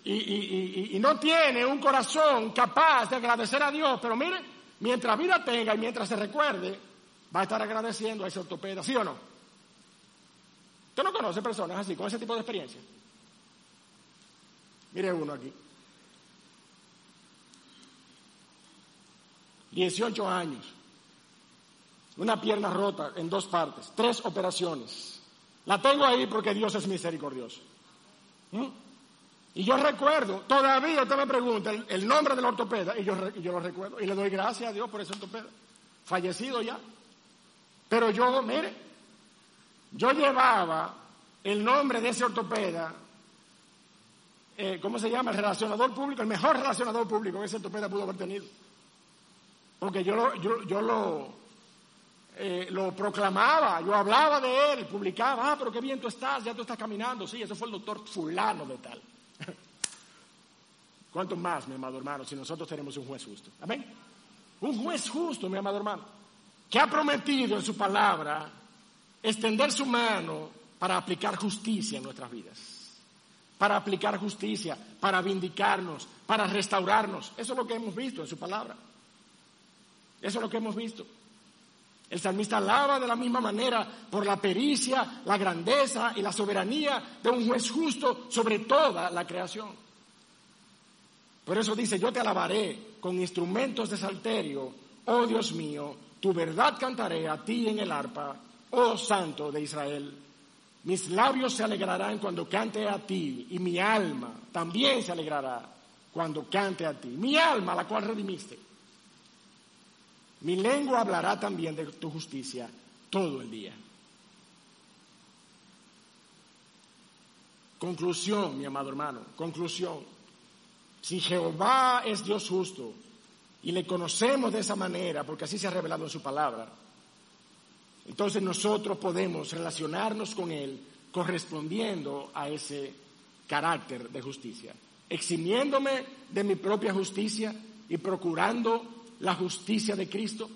y, no tiene un corazón capaz de agradecer a Dios, pero mire, mientras vida tenga y mientras se recuerde, va a estar agradeciendo a ese ortopeda, ¿sí o no? ¿Usted no conoce personas así, con ese tipo de experiencia? Mire uno aquí. 18 años. Una pierna rota en dos partes. Tres operaciones. La tengo ahí porque Dios es misericordioso. ¿Mm? Y yo recuerdo, todavía usted me pregunta el, nombre del ortopeda y yo, yo, lo recuerdo. Y le doy gracias a Dios por ese ortopeda. Fallecido ya. Pero yo, mire, yo llevaba el nombre de ese ortopeda, eh, ¿cómo se llama? El relacionador público, el mejor relacionador público que ese ortopeda pudo haber tenido. Porque yo lo, yo, lo, eh, lo proclamaba, yo hablaba de él, publicaba, ah, pero qué bien tú estás, ya tú estás caminando. Sí, ese fue el doctor fulano de tal. [laughs] ¿Cuánto más, mi amado hermano, si nosotros tenemos un juez justo? Amén. Un juez justo, mi amado hermano, que ha prometido en su palabra extender su mano para aplicar justicia en nuestras vidas, para aplicar justicia, para vindicarnos, para restaurarnos. Eso es lo que hemos visto en su palabra. Eso es lo que hemos visto. El salmista alaba de la misma manera por la pericia, la grandeza y la soberanía de un juez justo sobre toda la creación. Por eso dice, yo te alabaré con instrumentos de salterio, oh Dios mío, tu verdad cantaré a ti en el arpa oh Santo de Israel. Mis labios se alegrarán cuando cante a ti y mi alma también se alegrará cuando cante a ti. Mi alma, la cual redimiste. Mi lengua hablará también de tu justicia todo el día. Conclusión, mi amado hermano, conclusión. Si Jehová es Dios justo y le conocemos de esa manera, porque así se ha revelado en su palabra, entonces nosotros podemos relacionarnos con Él correspondiendo a ese carácter de justicia, eximiéndome de mi propia justicia y procurando la justicia de Cristo,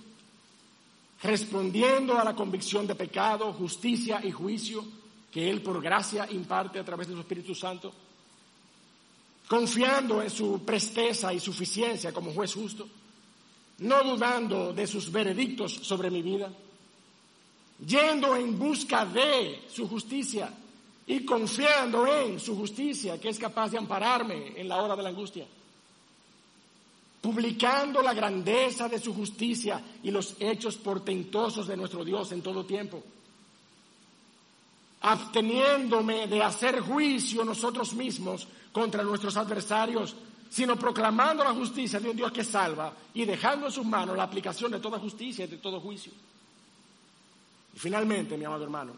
respondiendo a la convicción de pecado, justicia y juicio que Él por gracia imparte a través de su Espíritu Santo, confiando en su presteza y suficiencia como juez justo, no dudando de sus veredictos sobre mi vida, yendo en busca de su justicia y confiando en su justicia, que es capaz de ampararme en la hora de la angustia. Publicando la grandeza de su justicia y los hechos portentosos de nuestro Dios en todo tiempo. Absteniéndome de hacer juicio nosotros mismos contra nuestros adversarios, sino proclamando la justicia de un Dios que salva y dejando en sus manos la aplicación de toda justicia y de todo juicio. Y finalmente, mi amado hermano,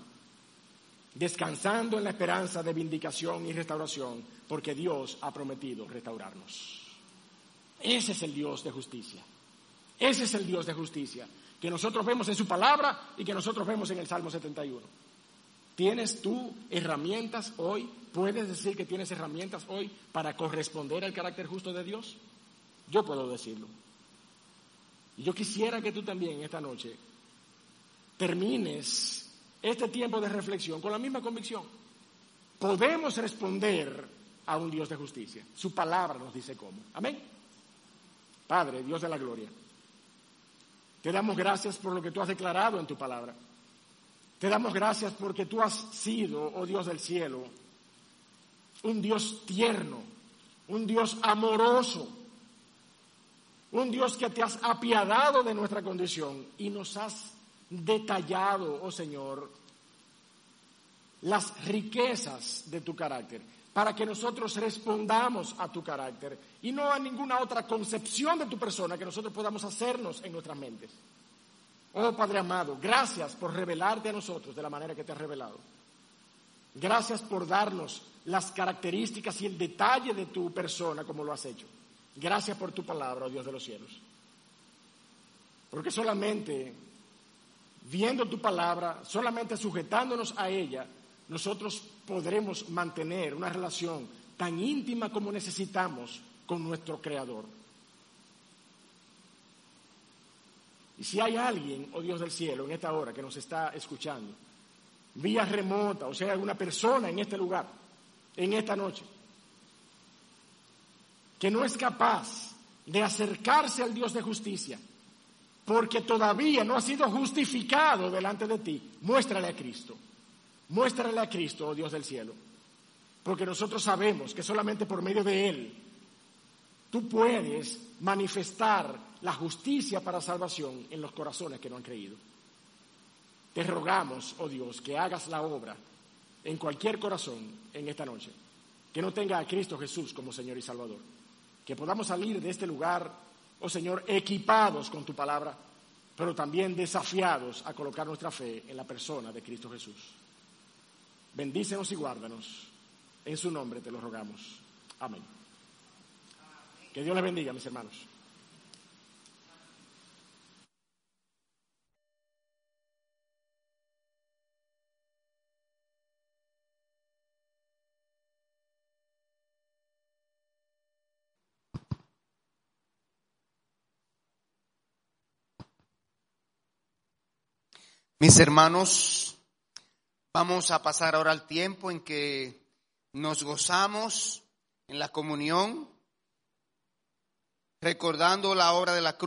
descansando en la esperanza de vindicación y restauración, porque Dios ha prometido restaurarnos. Ese es el Dios de justicia. Ese es el Dios de justicia que nosotros vemos en su palabra y que nosotros vemos en el Salmo 71. ¿Tienes tú herramientas hoy? ¿Puedes decir que tienes herramientas hoy para corresponder al carácter justo de Dios? Yo puedo decirlo. Y yo quisiera que tú también esta noche termines este tiempo de reflexión con la misma convicción. Podemos responder a un Dios de justicia. Su palabra nos dice cómo. Amén. Padre, Dios de la gloria, te damos gracias por lo que tú has declarado en tu palabra. Te damos gracias porque tú has sido, oh Dios del cielo, un Dios tierno, un Dios amoroso, un Dios que te has apiadado de nuestra condición y nos has detallado, oh Señor, las riquezas de tu carácter, para que nosotros respondamos a tu carácter y no a ninguna otra concepción de tu persona que nosotros podamos hacernos en nuestras mentes. Oh Padre amado, gracias por revelarte a nosotros de la manera que te has revelado. Gracias por darnos las características y el detalle de tu persona como lo has hecho. Gracias por tu palabra, oh Dios de los cielos. Porque solamente viendo tu palabra, solamente sujetándonos a ella, nosotros podremos mantener una relación tan íntima como necesitamos con nuestro Creador. Y si hay alguien, oh Dios del cielo, en esta hora que nos está escuchando, vía remota, o sea, alguna persona en este lugar, en esta noche, que no es capaz de acercarse al Dios de justicia, porque todavía no ha sido justificado delante de ti, muéstrale a Cristo. Muéstrale a Cristo, oh Dios del cielo. Porque nosotros sabemos que solamente por medio de Él tú puedes manifestar la justicia para salvación en los corazones que no han creído. Te rogamos, oh Dios, que hagas la obra en cualquier corazón en esta noche, que no tenga a Cristo Jesús como Señor y Salvador, que podamos salir de este lugar oh Señor, equipados con tu palabra, pero también desafiados a colocar nuestra fe en la persona de Cristo Jesús. Bendícenos y guárdanos. En su nombre te lo rogamos. Amén. Que Dios les bendiga, mis hermanos. Mis hermanos, vamos a pasar ahora al tiempo en que nos gozamos en la comunión, recordando la obra de la cruz.